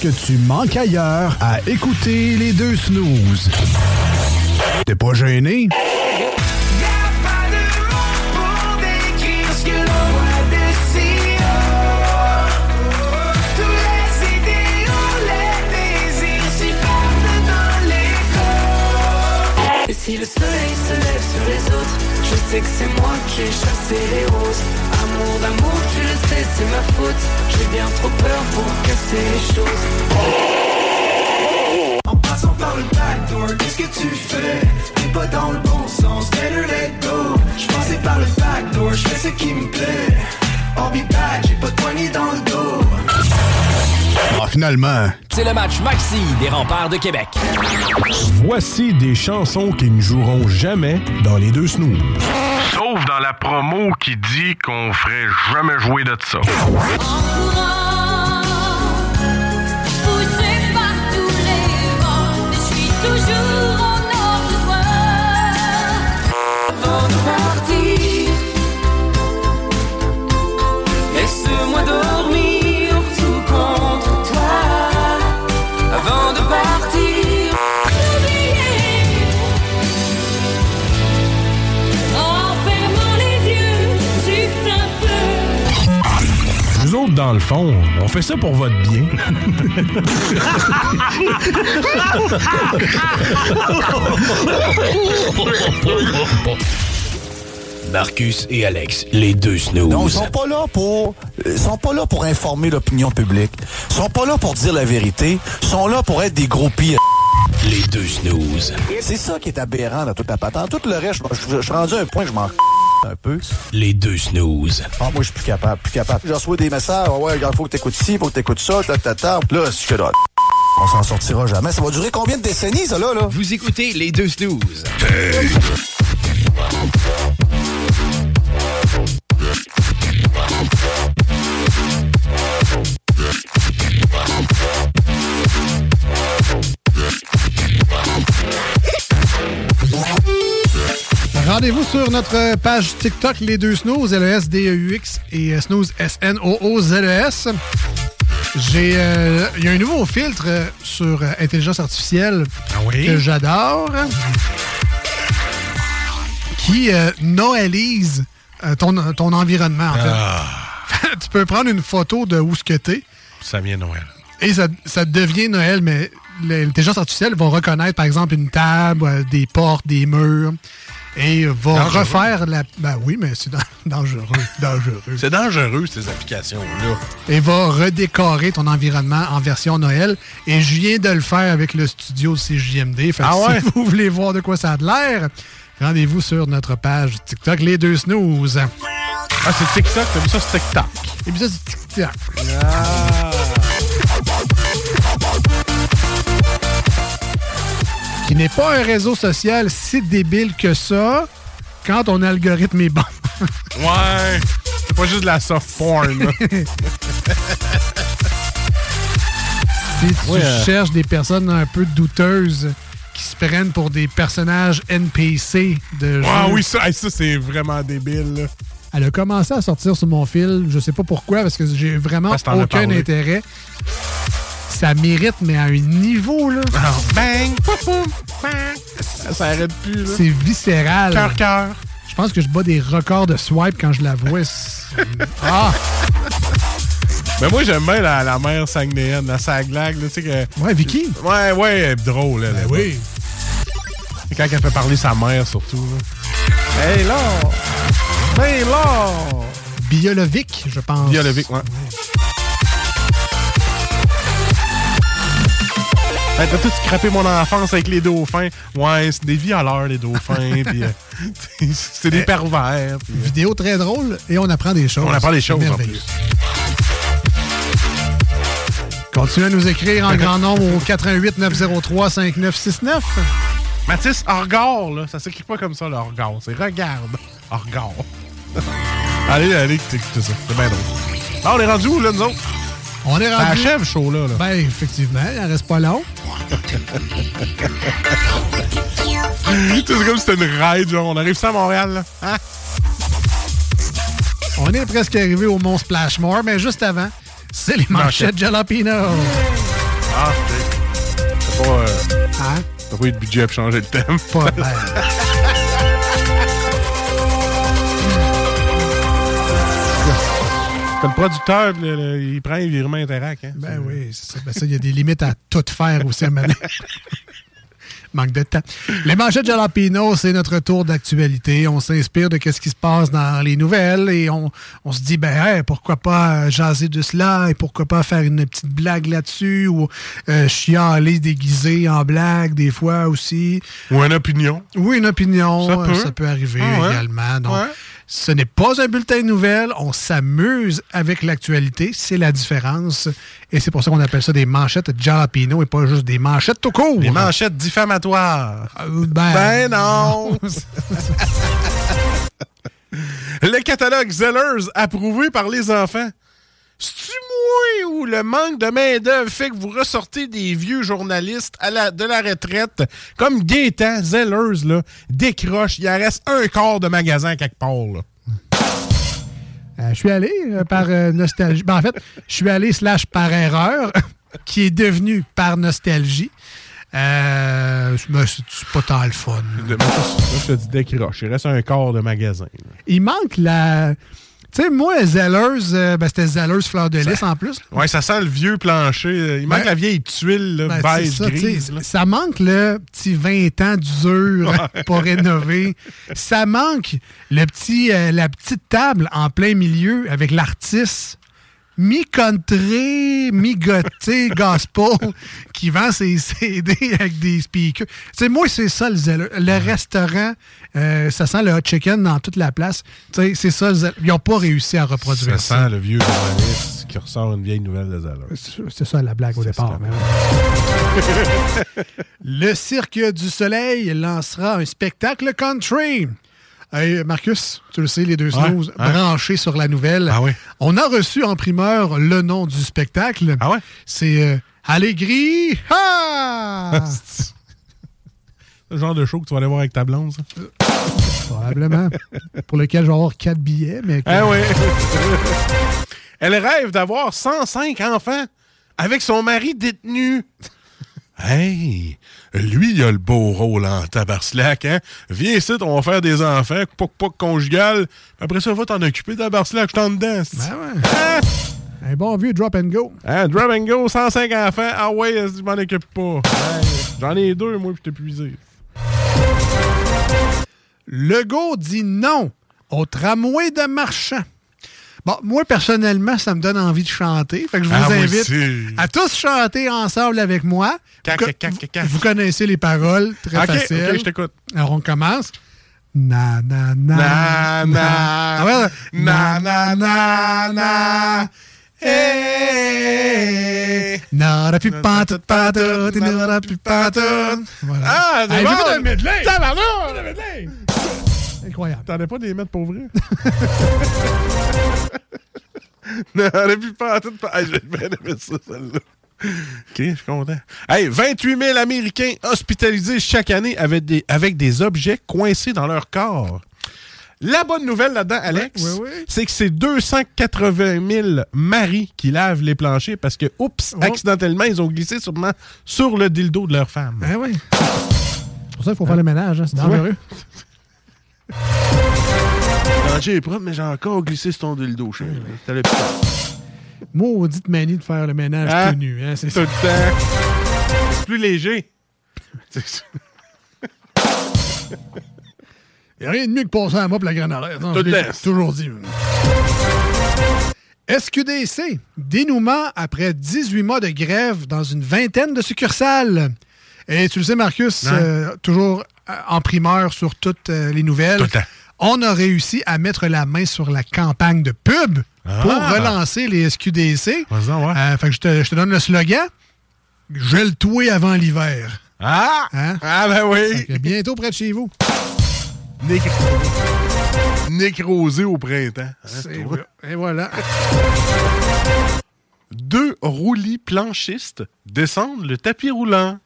que tu manques ailleurs à écouter les deux snooze. T'es pas gêné? Et si le soleil se lève sur les autres, je sais que c'est moi qui ai chassé les roses. Amour d'amour, tu le c'est ma faute. J'ai bien trop peur pour casser les choses. En passant par le backdoor, qu'est-ce que tu fais? T'es pas dans le bon sens, better let go Je passais par le backdoor, je fais ce qui me plaît I'll be back, j'ai pas de poignée dans le finalement. C'est le match Maxi des remparts de Québec. Voici des chansons qui ne joueront jamais dans les deux snooze. Sauf dans la promo qui dit qu'on ferait jamais jouer de ça. Dans le fond, on fait ça pour votre bien. Marcus et Alex, les deux snooze. Non, ils sont pas là pour ils sont pas là pour informer l'opinion publique. Ils sont pas là pour dire la vérité, ils sont là pour être des gros pires. Les deux snooze. C'est ça qui est aberrant dans toute la patente. Tout le reste, je, suis rendu à un point que je m'en un peu. Les deux snooze. Ah, moi, je suis plus capable, plus capable. Je reçois des messages, Ah ouais, regarde, faut que t'écoutes ci, faut que t'écoutes ça, ta, ta, ta. Là, c'est que là, on s'en sortira jamais. Ça va durer combien de décennies, ça, là, là? Vous écoutez les deux snooze. Rendez-vous sur notre page TikTok, les deux snooze, L-E-S-D-E-U-X et euh, snooze S-N-O-O-Z-E-S. J'ai, euh, il y a un nouveau filtre euh, sur intelligence artificielle que j'adore, qui euh, noélise euh, ton, ton environnement. En fait. tu peux prendre une photo de où ce que t'es Ça vient Noël. et ça, ça devient Noël, mais l'intelligence artificielle va reconnaître, par exemple, une table, des portes, des murs, et va Dangereux. refaire la... Ben oui, mais c'est dan- dangereux, dangereux. C'est dangereux, ces applications-là. Et va redécorer ton environnement en version Noël. Et je viens de le faire avec le studio CJMD. Fait Ah ouais? Si vous voulez voir de quoi ça a de l'air, rendez-vous sur notre page TikTok, les deux snooze. Ah, c'est TikTok? T'as vu ça, c'est TikTok? Et puis ça, c'est TikTok. Ah. Qui n'est pas un réseau social si débile que ça quand ton algorithme est bon. Ouais. C'est pas juste de la soft porn. Si tu Ouais, euh. cherches des personnes un peu douteuses qui se prennent pour des personnages NPC de. Ah oui, ça, ça c'est vraiment débile. là. Elle a commencé à sortir sur mon fil. Je sais pas pourquoi, parce que j'ai vraiment Parce aucun intérêt. Ça mérite, mais à un niveau, là. bang, pouf, pouf, bang. Ça s'arrête plus, là. C'est viscéral. Cœur, cœur. Je pense que je bats des records de swipe quand je la vois. Ah! Mais moi, j'aime bien la, la mère Saguenéenne, la Saglag, là, tu sais que... Ouais, Vicky? Ouais, ouais, elle est drôle, elle. oui. Et quand elle fait parler sa mère, surtout, là. Hey, là! Hey, là! Biolovic, je pense. Biolovic, ouais. T'as tout scrappé mon enfance avec les dauphins. Ouais, c'est des violeurs, les dauphins. puis euh, c'est des pervers. puis, euh, Vidéo très drôle et on apprend des choses. On apprend des choses, en merveilleux. Continuez à nous écrire en grand nombre au 88 903 5969. Mathis, Orgard, là, ça s'écrit pas comme ça, le Orgard. C'est regarde. Orgard. allez, allez, écoutez ça. C'est bien drôle. Là, on est rendu où, là, nous autres? On est Ça rendu. achève, ce show-là. Là. Ben, effectivement, il en reste pas long. C'est comme si c'était une ride, genre, on arrive ça à Montréal, là. Hein? On est presque arrivé au Mont Splashmore, mais juste avant, C'est les manchettes Jalapino. Ah. T'as pas, euh, Hein? t'as pas eu de budget pour changer le thème. Pas ben. Producteur, le- le- il prend les virements Interac. Hein? Ben oui, c'est ça. Ben ça, il y a des limites à tout faire aussi à. Manque de temps. Les manchettes Jalapino, c'est notre tour d'actualité. On s'inspire de ce qui se passe dans les nouvelles et on, on se dit, ben, hey, pourquoi pas jaser de cela et pourquoi pas faire une petite blague là-dessus ou euh, chialer déguisé en blague des fois aussi. Ou une opinion. Oui, une opinion. Ça peut. euh, Ça peut arriver Ah ouais. également. Donc, Ouais. Ce n'est pas un bulletin de nouvelles. On s'amuse avec l'actualité. C'est la différence. Et c'est pour ça qu'on appelle ça des manchettes jalapino et pas juste des manchettes tout court. Des manchettes diffamatoires. ben, ben non! le catalogue Zellers approuvé par les enfants. C'est-tu moi ou le manque de main-d'œuvre fait que vous ressortez des vieux journalistes à la, de la retraite? Comme Gaétan, Zellers, là, décroche. Il en reste un quart de magasin quelque part, là. Euh, je suis allé euh, par euh, nostalgie. Ben, en fait, je suis allé slash par erreur, qui est devenu par nostalgie. Euh, ben, c'est pas tant le fun. Moi, je te dis décroche. Il reste un quart de magasin. là. Il manque la. Tu sais, moi, Zellers, euh, ben, c'était Zellers Fleur de Lys en plus. Ouais, ça sent le vieux plancher. Il manque Ben- la vieille tuile, là, Ben, beige, ça, grise. là. ça manque le petit 20 ans d'usure pour rénover. Ça manque le petit, euh, la petite table en plein milieu avec l'artiste mi-country, mi-gothique, gospel, qui vend ses CD avec des speakers. C'est moi, c'est ça le zèle. Le restaurant, euh, ça sent le hot chicken dans toute la place. Sais, C'est ça le zèle. Ils n'ont pas réussi à reproduire Ça ça. sent le vieux journaliste qui ressort une vieille nouvelle de Zellers. C'est ça la blague au départ. le Cirque du Soleil lancera un spectacle country. Hey, Marcus, tu le sais, les deux Ouais, ouais. branchés sur la nouvelle. Ah oui. On a reçu en primeur le nom du spectacle. Ah ouais? C'est euh, Allegri. Ha! C'est le genre de show que tu vas aller voir avec ta blonde, ça? Probablement. Pour lequel je vais avoir quatre billets. Mais Ah oui. Elle rêve d'avoir 105 enfants avec son mari détenu. Hey, lui, il a le beau rôle en tabarslac, hein? Viens ici, on va faire des enfants, poc poc conjugal. Après ça, va t'en occuper, tabarslac, je t'en dedans. Ben ouais. Hein? Un bon vieux drop and go. Hein, drop and go, 105 enfants. Ah ouais, je m'en occupe pas? Hey, J'en ai deux, moi, puis je épuisé. Legault dit non au tramway de marchand. Bon, moi, personnellement, ça me donne envie de chanter. Fait que je vous Ah, invite à tous chanter ensemble avec moi. Cac, vous, cac, cac, cac, cac. vous connaissez les paroles, très facile. ok, je t'écoute. Alors, on commence. Na, na, na. Na, na. Ah ouais, Na, na, na, na. Hey. N'aura plus pantoute, pantoute, n'aura plus pantoute. Voilà. Ah, c'est bon! j'ai fait un medley! Tabarnak! Un medley! Incroyable. Pas des mettre pour vrai? non, on a plus pas tout. Hey, J'ai bien aimé ça, celle-là. OK, je suis content. Hey, 28 000 Américains hospitalisés chaque année avec des, avec des objets coincés dans leur corps. La bonne nouvelle là-dedans, Alex, oui, oui. c'est que c'est 280 000 maris qui lavent les planchers parce que, oups, Oh. accidentellement, ils ont glissé sûrement sur le dildo de leur femme. Ben oui. C'est pour ça qu'il faut faire le ménage. hein, C'est dangereux. Est propre, mais j'ai encore glissé sur ton dildo, chérie. C'était le. Maudite manie de faire le ménage Hein? tout nu. Hein, c'est Tout le temps. C'est plus léger. Il n'y a rien de mieux que passer à moi pour la grenade. Tout le temps. toujours dit. SQDC, dénouement après 18 mois de grève dans une vingtaine de succursales. Et tu le sais, Marcus, Ouais. euh, toujours euh, en primeur sur toutes euh, les nouvelles. Tout le. On a réussi à mettre la main sur la campagne de pub pour Ah. relancer les SQDC. Ouais. Euh, fait que je te, je te donne le slogan. Gèle toi avant l'hiver. Ah! Hein? Ah, ben oui! Bientôt près de chez vous. Nécro- Nécrosé au printemps. hein. Et voilà. Deux roulis planchistes descendent le tapis roulant.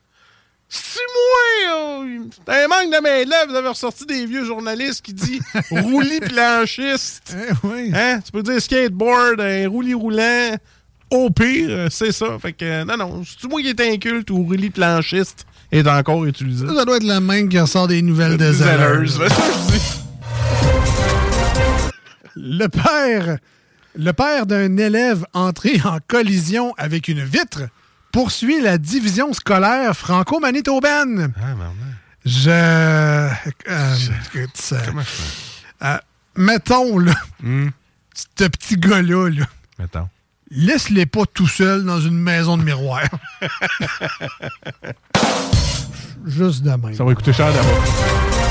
C'est moi! oh, C'est un manque de main-d'œuvre. Vous avez ressorti des vieux journalistes qui disent roulis planchiste. Eh oui. Hein? Tu peux dire skateboard, un roulis roulant. au pire, euh, c'est ça. Fait que, euh, non, non, c'est moi qui est inculte ou Rilly Planchiste est encore utilisé? Ça doit être la même qui ressort des nouvelles de Zellers. Zellers. Ben, ça, je dis. Le père, le père d'un élève entré en collision avec une vitre poursuit la division scolaire franco-manitobaine. Ah, Je. euh, ça- Euh, mettons, là, ce petit gars-là, là, Mettons. laisse-les pas tout seul dans une maison de miroir. Juste de même. Ça va coûter cher d'avocat.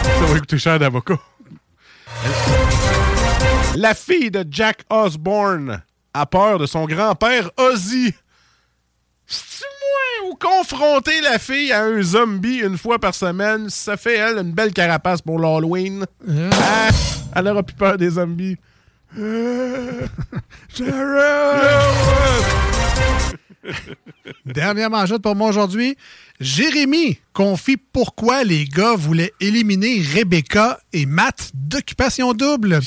Ça va coûter cher d'avocat. La fille de Jack Osborne a peur de son grand-père Ozzy. Moins ou confronter la fille à un zombie une fois par semaine, ça fait, elle, une belle carapace pour l'Halloween. Ah, elle aura plus peur des zombies. Dernière manchette pour moi aujourd'hui. Jérémy confie pourquoi les gars voulaient éliminer Rebecca et Matt d'Occupation Double.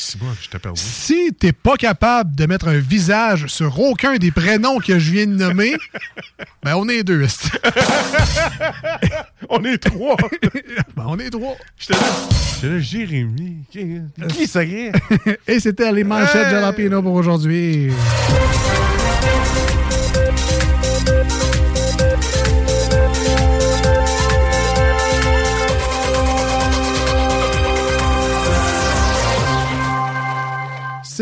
Si t'es pas capable de mettre un visage sur aucun des prénoms que je viens de nommer, ben on est deux. on est trois. ben on est trois. J'étais là, Jérémy. Qui, qui ça y est? Et c'était les manchettes de Jalapeno pour aujourd'hui.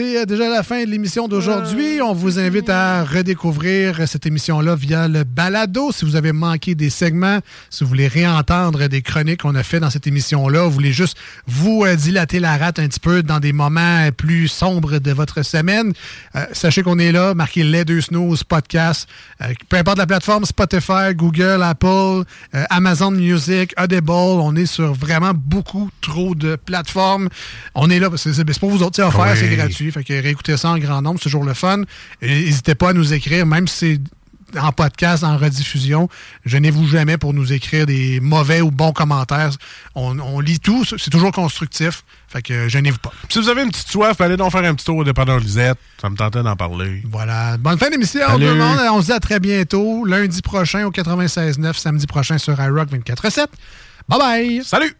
C'est euh, déjà la fin de l'émission d'aujourd'hui. On vous invite à redécouvrir cette émission-là via le balado. Si vous avez manqué des segments, si vous voulez réentendre des chroniques qu'on a fait dans cette émission-là, vous voulez juste vous euh, dilater la rate un petit peu dans des moments plus sombres de votre semaine, euh, sachez qu'on est là, marquez les deux snooze podcast. Euh, peu importe la plateforme, Spotify, Google, Apple, euh, Amazon Music, Audible, on est sur vraiment beaucoup trop de plateformes. On est là, c'est c'est- c'est pour vous autres, c'est offert, Oui. c'est gratuit. Fait que réécoutez ça en grand nombre, c'est toujours le fun. N'hésitez pas à nous écrire, même si c'est en podcast, en rediffusion. Gênez-vous jamais pour nous écrire des mauvais ou bons commentaires. On, on lit tout, c'est toujours constructif. Fait que gênez-vous pas. Si vous avez une petite soif, allez donc faire un petit tour au dépanneur Lisette. Ça me tentait d'en parler. Voilà. Bonne fin d'émission, tout Salut. le monde. On se dit à très bientôt, lundi prochain au 96.9, samedi prochain sur iRock 24.7. Bye bye! Salut!